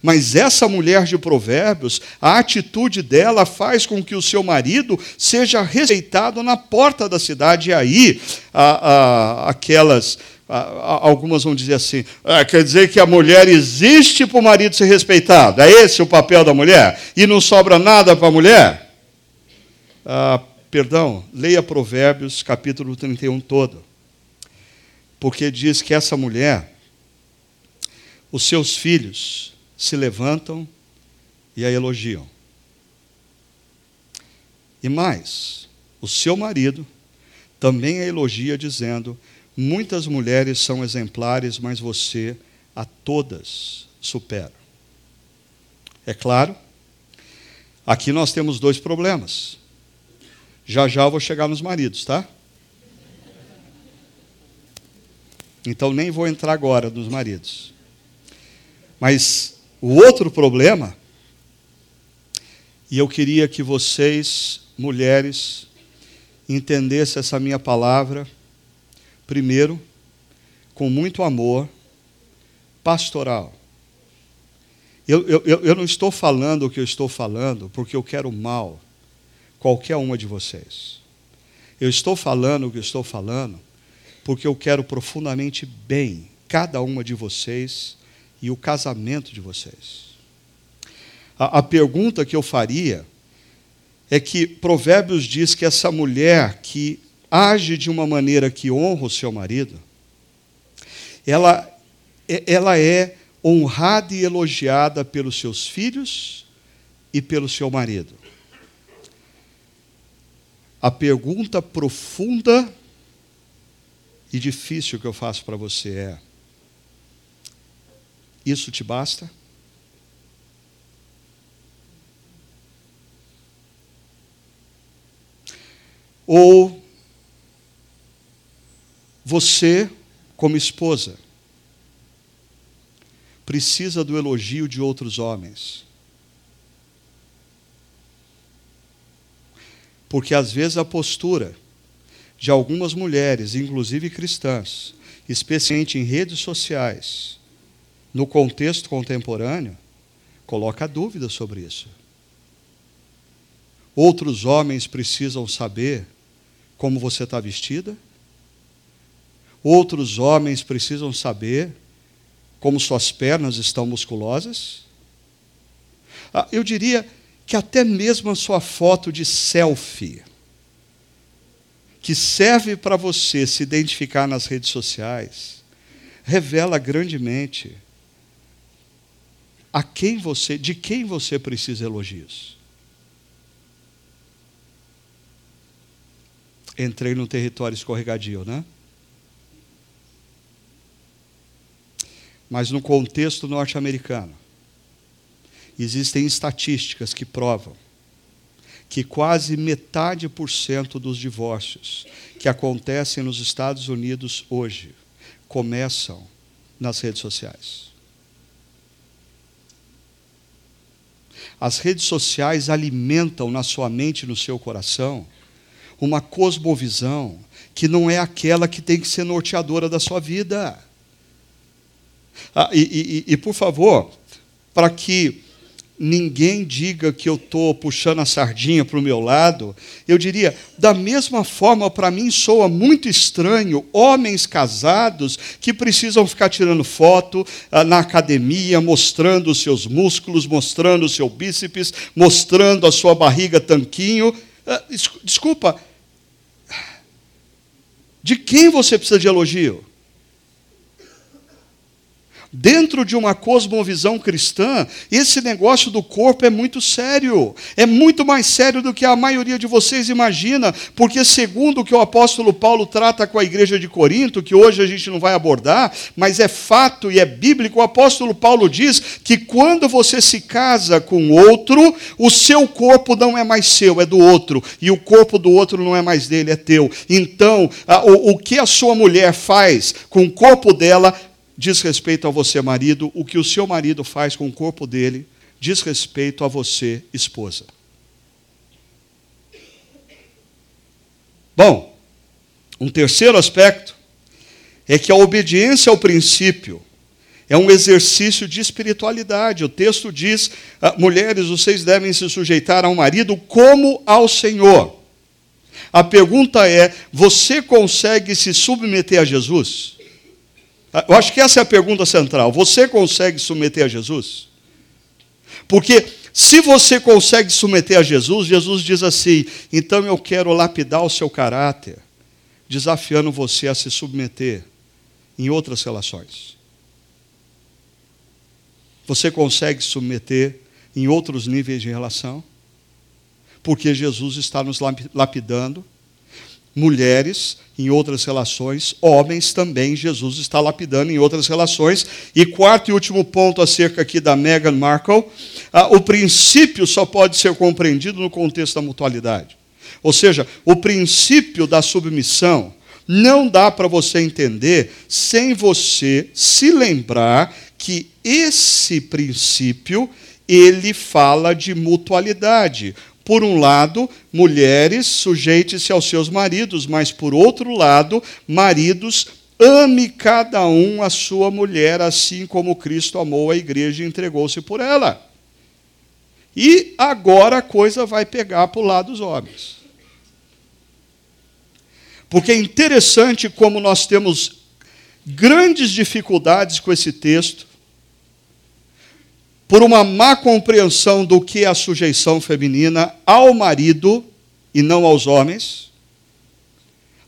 Mas essa mulher de Provérbios, a atitude dela faz com que o seu marido seja respeitado na porta da cidade. E aí, a, a, aquelas. A, algumas vão dizer assim: ah, quer dizer que a mulher existe para o marido ser respeitado? É esse o papel da mulher? E não sobra nada para a mulher? Ah, perdão, leia Provérbios capítulo 31 todo. Porque diz que essa mulher, os seus filhos, se levantam e a elogiam. E mais, o seu marido também a elogia, dizendo: Muitas mulheres são exemplares, mas você a todas supera. É claro, aqui nós temos dois problemas. Já já eu vou chegar nos maridos, tá? Então nem vou entrar agora nos maridos. Mas o outro problema, e eu queria que vocês, mulheres, entendessem essa minha palavra, primeiro, com muito amor, pastoral. Eu, eu, eu não estou falando o que eu estou falando porque eu quero mal qualquer uma de vocês. Eu estou falando o que eu estou falando porque eu quero profundamente bem cada uma de vocês e o casamento de vocês. A, a pergunta que eu faria é que Provérbios diz que essa mulher que age de uma maneira que honra o seu marido, ela, é, ela é honrada e elogiada pelos seus filhos e pelo seu marido. A pergunta profunda e difícil que eu faço para você é: isso te basta? Ou você, como esposa, precisa do elogio de outros homens? Porque às vezes a postura de algumas mulheres, inclusive cristãs, especialmente em redes sociais, no contexto contemporâneo, coloca dúvida sobre isso. Outros homens precisam saber como você está vestida. Outros homens precisam saber como suas pernas estão musculosas. Ah, eu diria que até mesmo a sua foto de selfie que serve para você se identificar nas redes sociais, revela grandemente a quem você, de quem você precisa elogios. Entrei no território escorregadio, né? Mas no contexto norte-americano, existem estatísticas que provam que quase metade por cento dos divórcios que acontecem nos Estados Unidos hoje começam nas redes sociais. As redes sociais alimentam na sua mente e no seu coração uma cosmovisão que não é aquela que tem que ser norteadora da sua vida. Ah, e, e, e, por favor, para que ninguém diga que eu estou puxando a sardinha para o meu lado, eu diria, da mesma forma, para mim soa muito estranho homens casados que precisam ficar tirando foto ah, na academia, mostrando os seus músculos, mostrando o seu bíceps, mostrando a sua barriga tanquinho. Ah, desculpa, de quem você precisa de elogio? Dentro de uma cosmovisão cristã, esse negócio do corpo é muito sério. É muito mais sério do que a maioria de vocês imagina, porque, segundo o que o apóstolo Paulo trata com a igreja de Corinto, que hoje a gente não vai abordar, mas é fato e é bíblico, o apóstolo Paulo diz que quando você se casa com outro, o seu corpo não é mais seu, é do outro, e o corpo do outro não é mais dele, é teu. Então, o, o que a sua mulher faz com o corpo dela diz respeito a você, marido, o que o seu marido faz com o corpo dele diz respeito a você, esposa. Bom, um terceiro aspecto é que a obediência ao princípio é um exercício de espiritualidade. O texto diz: ah, mulheres, vocês devem se sujeitar ao marido como ao Senhor. A pergunta é: você consegue se submeter a Jesus? Eu acho que essa é a pergunta central. Você consegue submeter a Jesus? Porque se você consegue submeter a Jesus, Jesus diz assim: então eu quero lapidar o seu caráter, desafiando você a se submeter em outras relações. Você consegue submeter em outros níveis de relação? Porque Jesus está nos lapidando mulheres em outras relações, homens também, Jesus está lapidando em outras relações. E quarto e último ponto acerca aqui da Meghan Markle, ah, o princípio só pode ser compreendido no contexto da mutualidade. Ou seja, o princípio da submissão não dá para você entender sem você se lembrar que esse princípio ele fala de mutualidade. Por um lado, mulheres, sujeite-se aos seus maridos, mas por outro lado, maridos, ame cada um a sua mulher, assim como Cristo amou a igreja e entregou-se por ela. E agora a coisa vai pegar para o lado dos homens. Porque é interessante como nós temos grandes dificuldades com esse texto, por uma má compreensão do que é a sujeição feminina ao marido e não aos homens.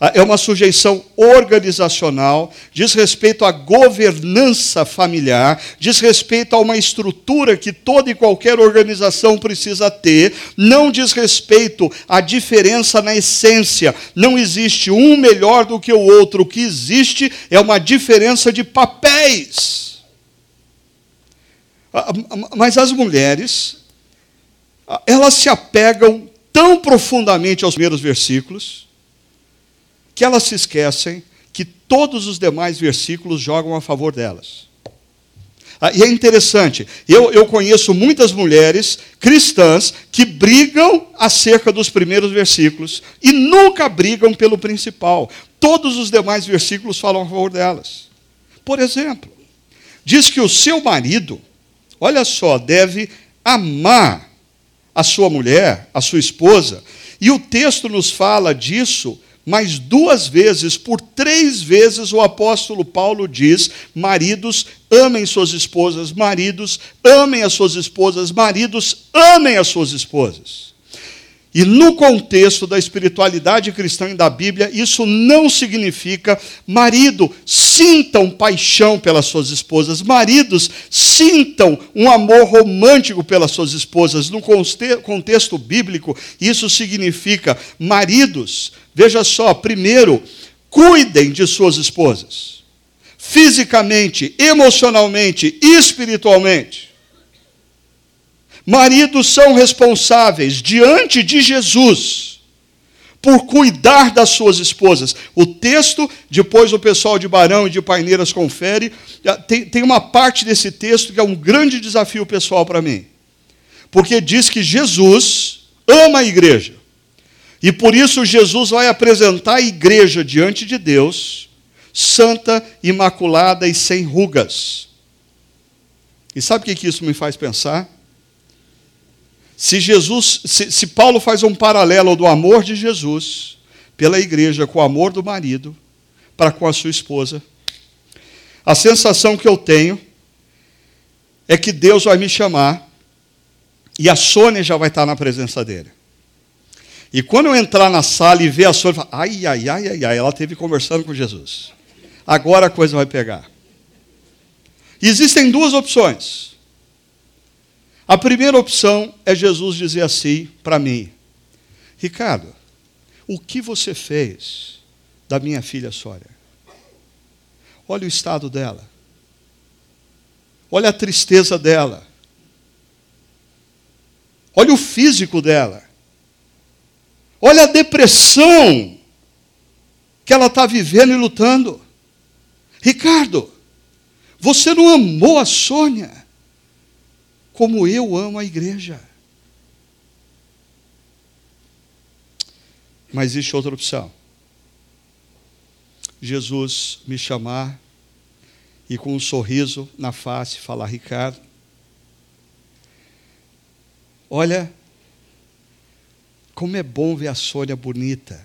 Ah, é uma sujeição organizacional, diz respeito à governança familiar, diz respeito a uma estrutura que toda e qualquer organização precisa ter, não diz respeito à diferença na essência. Não existe um melhor do que o outro, o que existe é uma diferença de papéis. Ah, ah, mas as mulheres, ah, elas se apegam tão profundamente aos primeiros versículos, que elas se esquecem que todos os demais versículos jogam a favor delas. e é interessante, eu, eu conheço muitas mulheres cristãs que brigam acerca dos primeiros versículos e nunca brigam pelo principal. Todos os demais versículos falam a favor delas. Por exemplo, diz que o seu marido olha só, deve amar a sua mulher, a sua esposa. E o texto nos fala disso mais duas vezes, por três vezes o apóstolo Paulo diz: maridos, amem suas esposas, maridos, amem as suas esposas, maridos, amem as suas esposas. E no contexto da espiritualidade cristã e da Bíblia, isso não significa marido, sintam paixão pelas suas esposas, maridos, sintam um amor romântico pelas suas esposas. No contexto bíblico, isso significa maridos, veja só, primeiro, cuidem de suas esposas, fisicamente, emocionalmente, espiritualmente. Maridos são responsáveis diante de Jesus por cuidar das suas esposas. O texto, depois o pessoal de Barão e de Paineiras confere, tem, tem uma parte desse texto que é um grande desafio pessoal para mim. Porque diz que Jesus ama a igreja. E por isso Jesus vai apresentar a igreja diante de Deus, santa, imaculada e sem rugas. E sabe o que isso me faz pensar? Se Jesus, se, se Paulo faz um paralelo do amor de Jesus pela igreja com o amor do marido para com a sua esposa, a sensação que eu tenho é que Deus vai me chamar e a Sônia já vai estar na presença dele. E quando eu entrar na sala e ver a Sônia, ai, ai, ai, ai, ai, ela esteve conversando com Jesus. Agora a coisa vai pegar. Existem duas opções. A primeira opção é Jesus dizer assim para mim: Ricardo, o que você fez da minha filha Sória? Olha o estado dela. Olha a tristeza dela. Olha o físico dela. Olha a depressão que ela está vivendo e lutando. Ricardo, você não amou a Sônia como eu amo a igreja. Mas existe outra opção. Jesus me chamar e com um sorriso na face falar: Ricardo, olha, como é bom ver a Sônia bonita,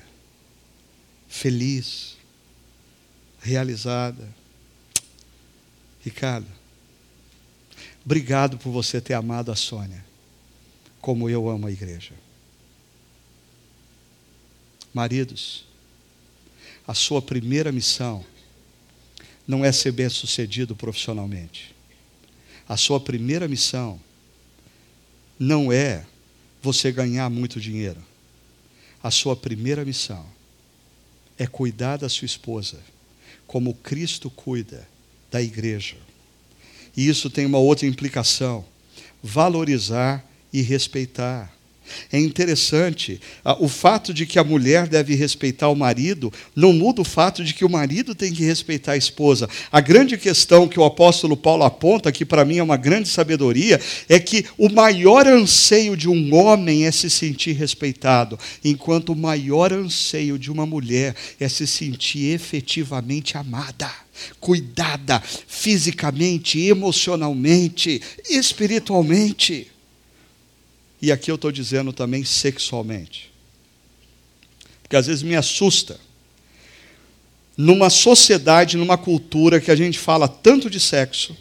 feliz, realizada. Ricardo, Obrigado por você ter amado a Sônia, como eu amo a igreja. Maridos, a sua primeira missão não é ser bem-sucedido profissionalmente. A sua primeira missão não é você ganhar muito dinheiro. A sua primeira missão é cuidar da sua esposa, como Cristo cuida da igreja. E isso tem uma outra implicação: valorizar e respeitar. É interessante, o fato de que a mulher deve respeitar o marido não muda o fato de que o marido tem que respeitar a esposa. A grande questão que o apóstolo Paulo aponta, que para mim é uma grande sabedoria, é que o maior anseio de um homem é se sentir respeitado, enquanto o maior anseio de uma mulher é se sentir efetivamente amada cuidada fisicamente, emocionalmente, espiritualmente. E aqui eu estou dizendo também sexualmente. Porque às vezes me assusta. Numa sociedade, numa cultura que a gente fala tanto de sexo,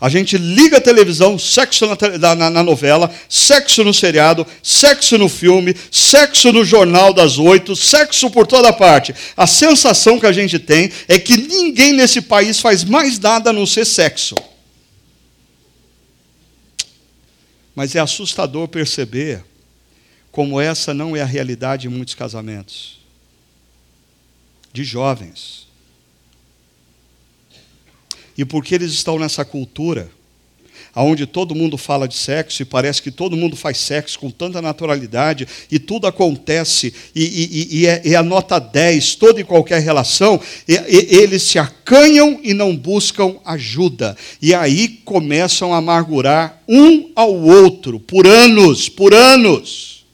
a gente liga a televisão, sexo na, na, na, novela, sexo no seriado, sexo no filme, sexo no jornal das oito, sexo por toda parte. A sensação que a gente tem é que ninguém nesse país faz mais nada a não ser sexo. Mas é assustador perceber como essa não é a realidade em muitos casamentos. De jovens. E porque eles estão nessa cultura, onde todo mundo fala de sexo e parece que todo mundo faz sexo com tanta naturalidade e tudo acontece e, e, e, é, é, a nota 10, toda e qualquer relação, e, eles se acanham e não buscam ajuda. E aí começam a amargurar um ao outro por anos, por anos.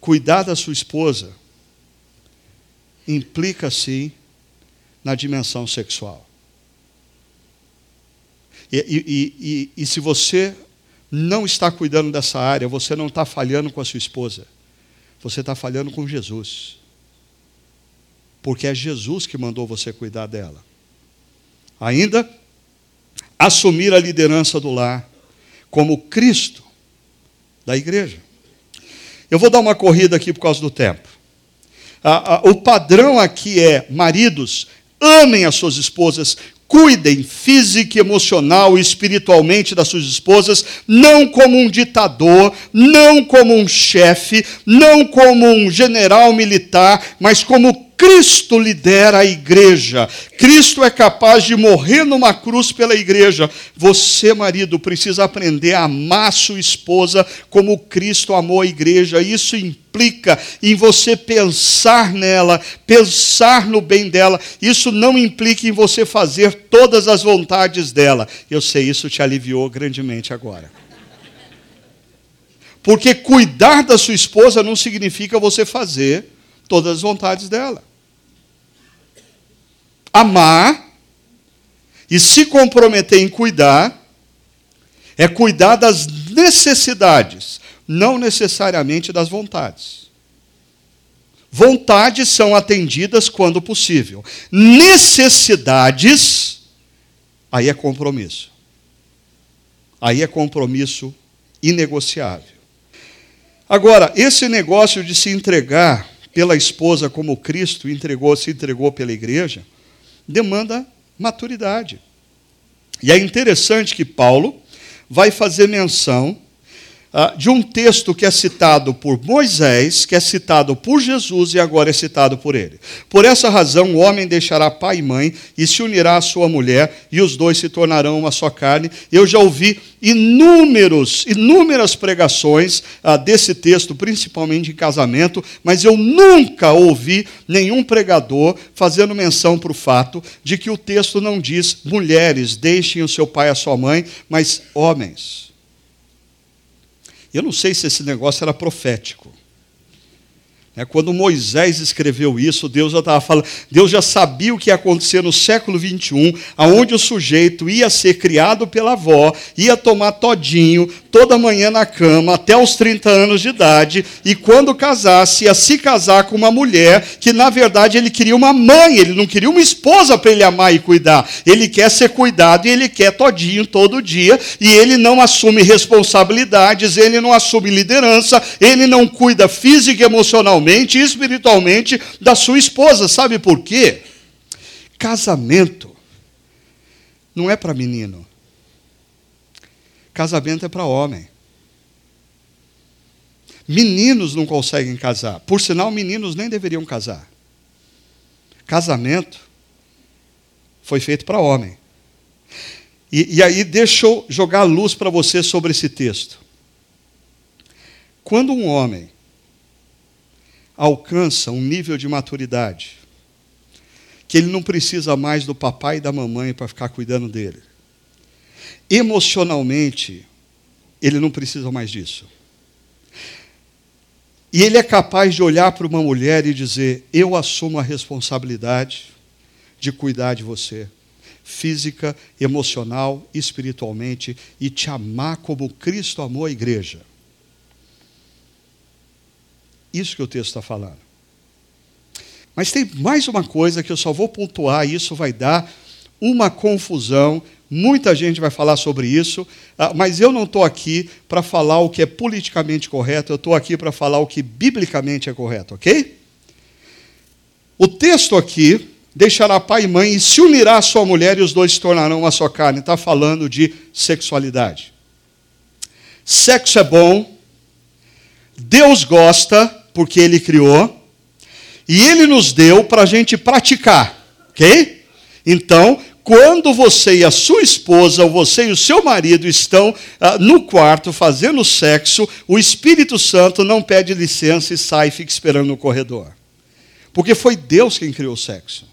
Cuidar da sua esposa implica, sim, na dimensão sexual. E, e, e, e, se você não está cuidando dessa área, você não está falhando com a sua esposa, você está falhando com Jesus. Porque é Jesus que mandou você cuidar dela. Ainda, assumir a liderança do lar, como Cristo da igreja. Eu vou dar uma corrida aqui por causa do tempo. o padrão aqui é: maridos, amem as suas esposas, cuidem física, emocional e espiritualmente das suas esposas, não como um ditador, não como um chefe, não como um general militar, mas como Cristo lidera a igreja. Cristo é capaz de morrer numa cruz pela igreja. Você, marido, precisa aprender a amar sua esposa como Cristo amou a igreja. Isso implica em você pensar nela, pensar no bem dela. Isso não implica em você fazer todas as vontades dela. Eu sei, isso te aliviou grandemente agora. Porque cuidar da sua esposa não significa você fazer todas as vontades dela. Amar e se comprometer em cuidar é cuidar das necessidades, não necessariamente das vontades. Vontades são atendidas quando possível. Necessidades, aí é compromisso. Aí é compromisso inegociável. Agora, esse negócio de se entregar pela esposa como Cristo entregou, se entregou pela igreja, demanda maturidade. E é interessante que Paulo vai fazer menção de um texto que é citado por Moisés, que é citado por Jesus e agora é citado por ele. Por essa razão, o homem deixará pai e mãe e se unirá à sua mulher, e os dois se tornarão uma só carne. Eu já ouvi inúmeros, inúmeras pregações ah, desse texto, principalmente em casamento, mas eu nunca ouvi nenhum pregador fazendo menção para o fato de que o texto não diz mulheres deixem o seu pai e a sua mãe, mas homens eu não sei se esse negócio era profético. É, quando Moisés escreveu isso, Deus já estava falando, Deus já sabia o que ia acontecer no século 21, aonde o sujeito ia ser criado pela avó, ia tomar todinho toda manhã na cama até os 30 anos de idade, e quando casasse, ia se casar com uma mulher que na verdade ele queria uma mãe, ele não queria uma esposa para ele amar e cuidar. Ele quer ser cuidado e ele quer todinho todo dia, e ele não assume responsabilidades, ele não assume liderança, ele não cuida física e emocionalmente emocionalmente e espiritualmente da sua esposa. Sabe por quê? Casamento não é para menino. Casamento é para homem. Meninos não conseguem casar. Por sinal, meninos nem deveriam casar. Casamento foi feito para homem. E, e, aí, deixa eu jogar luz para você sobre esse texto. Quando um homem alcança um nível de maturidade que ele não precisa mais do papai e da mamãe para ficar cuidando dele. Emocionalmente, ele não precisa mais disso. E ele é capaz de olhar para uma mulher e dizer: Eu assumo a responsabilidade de cuidar de você, física, emocional, espiritualmente, e te amar como Cristo amou a igreja. Isso que o texto está falando. Mas tem mais uma coisa que eu só vou pontuar, e isso vai dar uma confusão. Muita gente vai falar sobre isso, ah, mas eu não estou aqui para falar o que é politicamente correto, eu estou aqui para falar o que biblicamente é correto, ok? O texto aqui deixará pai e mãe e se unirá à sua mulher e os dois se tornarão uma só carne. Está falando de sexualidade. Sexo é bom, Deus gosta, porque Ele criou, e Ele nos deu para a gente praticar, ok? Então, quando você e a sua esposa, ou você e o seu marido estão ah, no quarto fazendo sexo, o Espírito Santo não pede licença e sai e fica esperando no corredor. Porque foi Deus quem criou o sexo.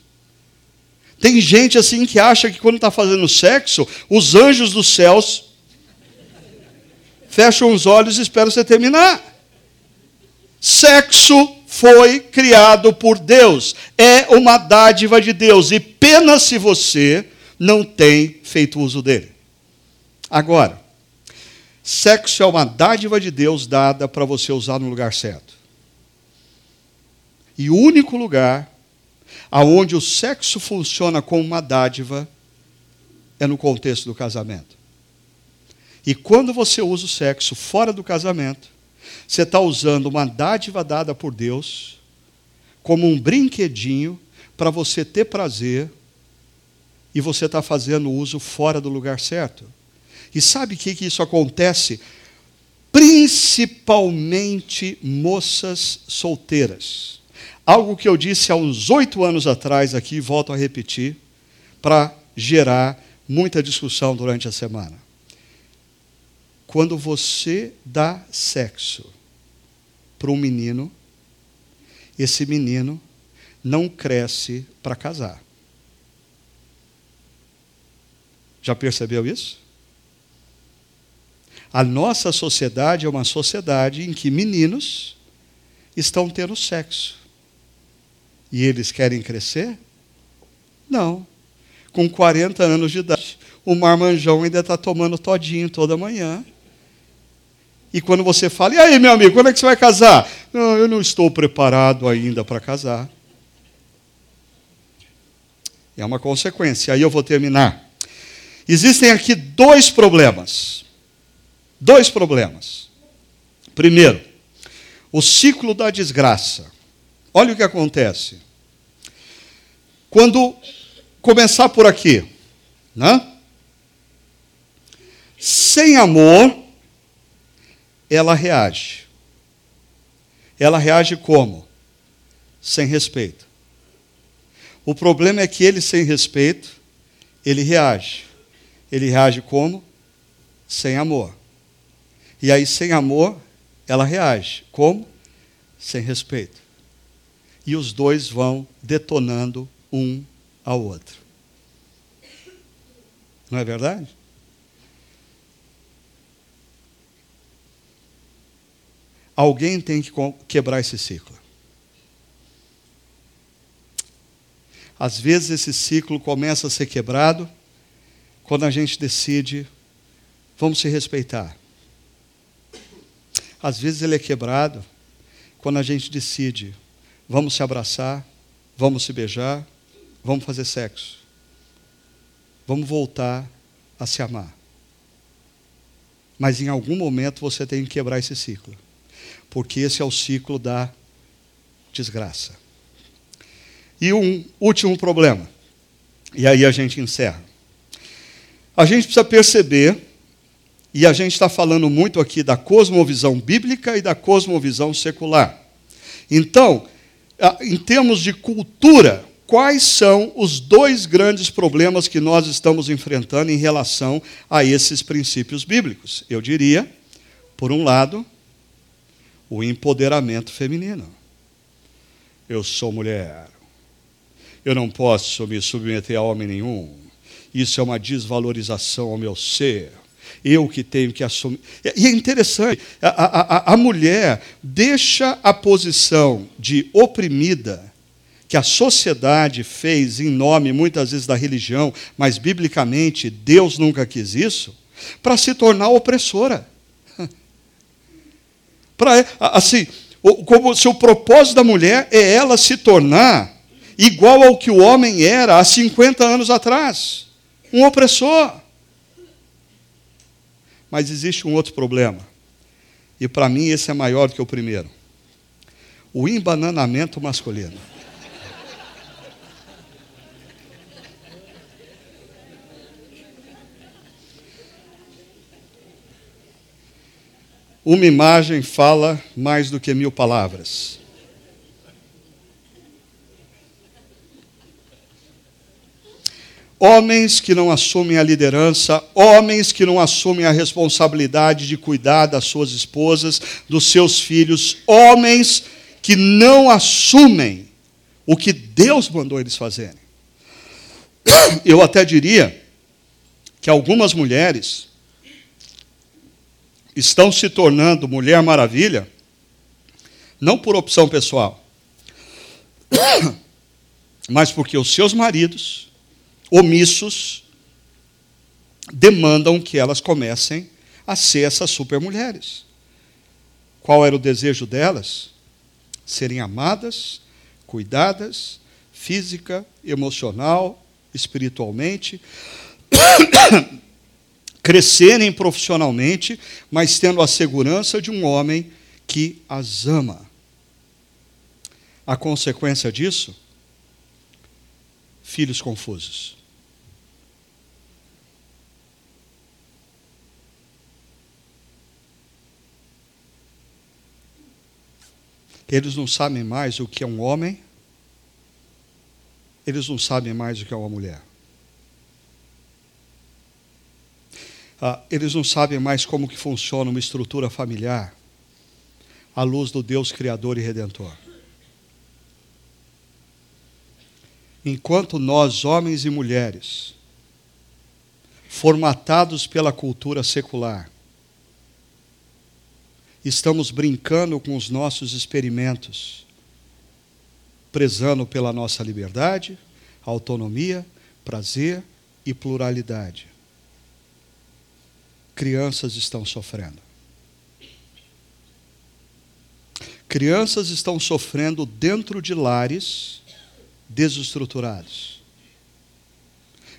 Tem gente assim que acha que quando está fazendo sexo, os anjos dos céus fecham os olhos e esperam você terminar. Sexo foi criado por Deus, é uma dádiva de Deus, e pena se você não tem feito uso dele. Agora, sexo é uma dádiva de Deus dada para você usar no lugar certo. E o único lugar aonde o sexo funciona como uma dádiva é no contexto do casamento. E quando você usa o sexo fora do casamento, você está usando uma dádiva dada por Deus como um brinquedinho para você ter prazer e você está fazendo uso fora do lugar certo. E sabe o que, que isso acontece? Principalmente moças solteiras. Algo que eu disse há uns oito anos atrás aqui, volto a repetir, para gerar muita discussão durante a semana. Quando você dá sexo para um menino, esse menino não cresce para casar. Já percebeu isso? A nossa sociedade é uma sociedade em que meninos estão tendo sexo. E eles querem crescer? Não. Com 40 anos de idade, o marmanjão ainda está tomando todinho toda manhã e quando você fala, e aí, meu amigo, quando é que você vai casar? Não, eu não estou preparado ainda para casar. É uma consequência. Aí eu vou terminar. Existem aqui dois problemas. Dois problemas. Primeiro, o ciclo da desgraça. Olha o que acontece. Quando começar por aqui, né? Sem amor, ela reage. Ela reage como? Sem respeito. O problema é que ele, sem respeito, ele reage. Ele reage como? Sem amor. E aí, sem amor, ela reage. Como? Sem respeito. E os dois vão detonando um ao outro. Não é verdade? Alguém tem que quebrar esse ciclo. Às vezes esse ciclo começa a ser quebrado quando a gente decide, vamos se respeitar. Às vezes ele é quebrado quando a gente decide, vamos se abraçar, vamos se beijar, vamos fazer sexo. Vamos voltar a se amar. Mas em algum momento você tem que quebrar esse ciclo porque esse é o ciclo da desgraça. E um último problema, e aí a gente encerra. A gente precisa perceber, e a gente está falando muito aqui da cosmovisão bíblica e da cosmovisão secular. Então, em termos de cultura, quais são os dois grandes problemas que nós estamos enfrentando em relação a esses princípios bíblicos? Eu diria, por um lado, o empoderamento feminino. Eu sou mulher. Eu não posso me submeter a homem nenhum. Isso é uma desvalorização ao meu ser. Eu que tenho que assumir. E é interessante, a, a, a mulher deixa a posição de oprimida, que a sociedade fez em nome, muitas vezes, da religião, mas biblicamente Deus nunca quis isso, para se tornar opressora para assim, como se o propósito da mulher é ela se tornar igual ao que o homem era há 50 anos atrás, um opressor. Mas existe um outro problema. E para mim esse é maior do que o primeiro. O embananamento masculino. Uma imagem fala mais do que mil palavras. Homens que não assumem a liderança, homens que não assumem a responsabilidade de cuidar das suas esposas, dos seus filhos, homens que não assumem o que Deus mandou eles fazerem. <coughs> Eu até diria que algumas mulheres estão se tornando Mulher Maravilha, não por opção pessoal, <coughs> mas porque os seus maridos, omissos, demandam que elas comecem a ser essas supermulheres. Qual era o desejo delas? Serem amadas, cuidadas, física, emocional, espiritualmente, <coughs> crescerem profissionalmente, mas tendo a segurança de um homem que as ama. A consequência disso? Filhos confusos. Eles não sabem mais o que é um homem, eles não sabem mais o que é uma mulher. Ah, eles não sabem mais como que funciona uma estrutura familiar à luz do Deus Criador e Redentor. Enquanto nós, homens e mulheres, formatados pela cultura secular, estamos brincando com os nossos experimentos, prezando pela nossa liberdade, autonomia, prazer e pluralidade. Crianças estão sofrendo. Crianças estão sofrendo dentro de lares desestruturados.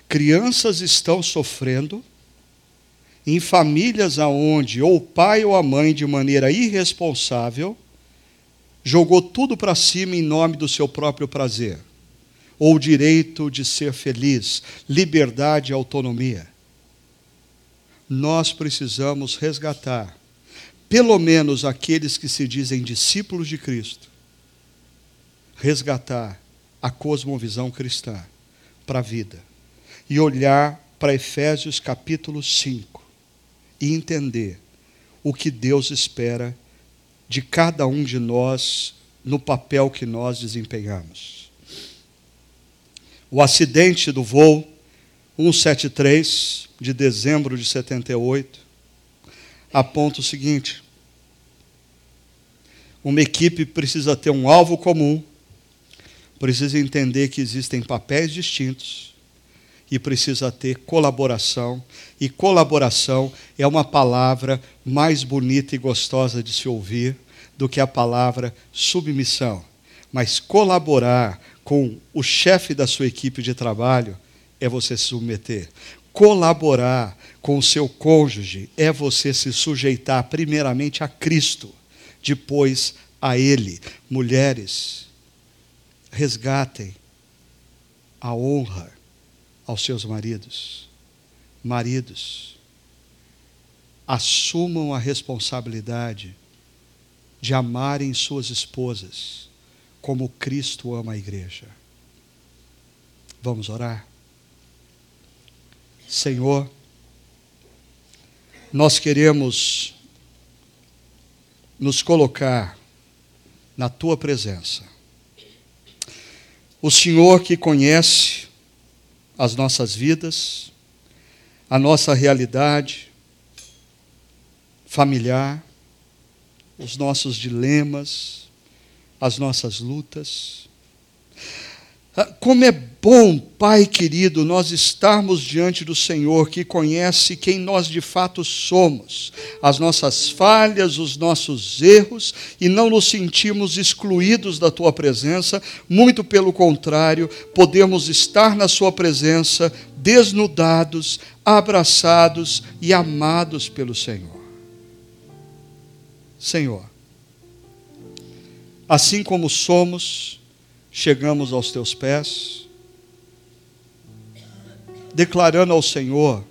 Crianças estão sofrendo em famílias aonde ou o pai ou a mãe de maneira irresponsável jogou tudo para cima em nome do seu próprio prazer, ou direito de ser feliz, liberdade e autonomia. Nós precisamos resgatar pelo menos aqueles que se dizem discípulos de Cristo, resgatar a cosmovisão cristã para a vida e olhar para Efésios capítulo 5 e entender o que Deus espera de cada um de nós no papel que nós desempenhamos. O acidente do voo 173 de dezembro de 78 aponta o seguinte: uma equipe precisa ter um alvo comum, precisa entender que existem papéis distintos e precisa ter colaboração. E colaboração é uma palavra mais bonita e gostosa de se ouvir do que a palavra submissão. Mas colaborar com o chefe da sua equipe de trabalho é você se submeter. Colaborar com o seu cônjuge é você se sujeitar primeiramente a Cristo, depois a Ele. Mulheres, resgatem a honra aos seus maridos. Maridos, assumam a responsabilidade de amarem suas esposas como Cristo ama a igreja. Vamos orar? Senhor, nós queremos nos colocar na tua presença. O Senhor que conhece as nossas vidas, a nossa realidade familiar, os nossos dilemas, as nossas lutas. Ah, como é bom, Pai querido, nós estarmos diante do Senhor que conhece quem nós de fato somos, as nossas falhas, os nossos erros, e não nos sentimos excluídos da Tua presença, muito pelo contrário, podemos estar na Sua presença desnudados, abraçados e amados pelo Senhor. Senhor, assim como somos, chegamos aos teus pés, declarando ao Senhor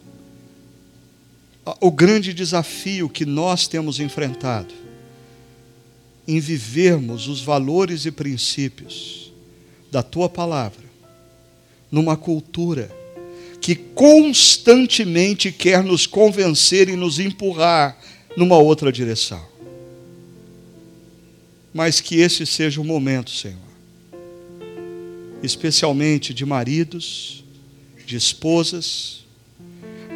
o grande desafio que nós temos enfrentado em vivermos os valores e princípios da tua palavra numa cultura que constantemente quer nos convencer e nos empurrar numa outra direção. Mas que esse seja o momento, Senhor especialmente de maridos, de esposas,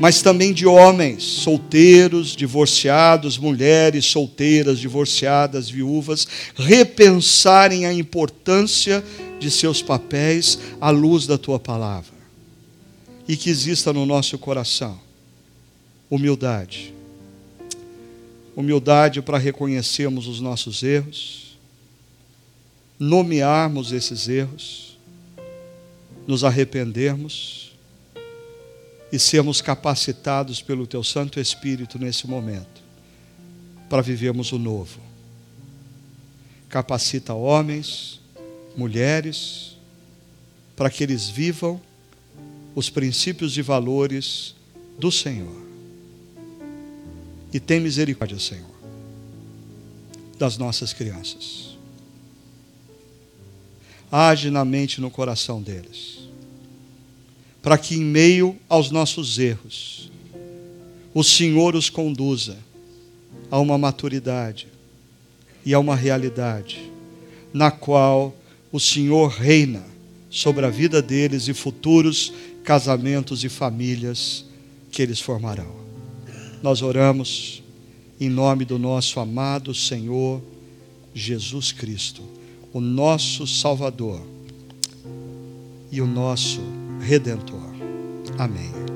mas também de homens solteiros, divorciados, mulheres solteiras, divorciadas, viúvas, repensarem a importância de seus papéis à luz da tua palavra. E que exista no nosso coração humildade. Humildade para reconhecermos os nossos erros, nomearmos esses erros nos arrependermos e sermos capacitados pelo Teu Santo Espírito nesse momento para vivermos o novo. Capacita homens, mulheres, para que eles vivam os princípios e valores do Senhor. E tem misericórdia, Senhor, das nossas crianças. Age na mente e no coração deles, para que em meio aos nossos erros, o Senhor os conduza a uma maturidade e a uma realidade na qual o Senhor reina sobre a vida deles e futuros casamentos e famílias que eles formarão. Nós oramos em nome do nosso amado Senhor Jesus Cristo, o nosso Salvador e o nosso Redentor. Amém.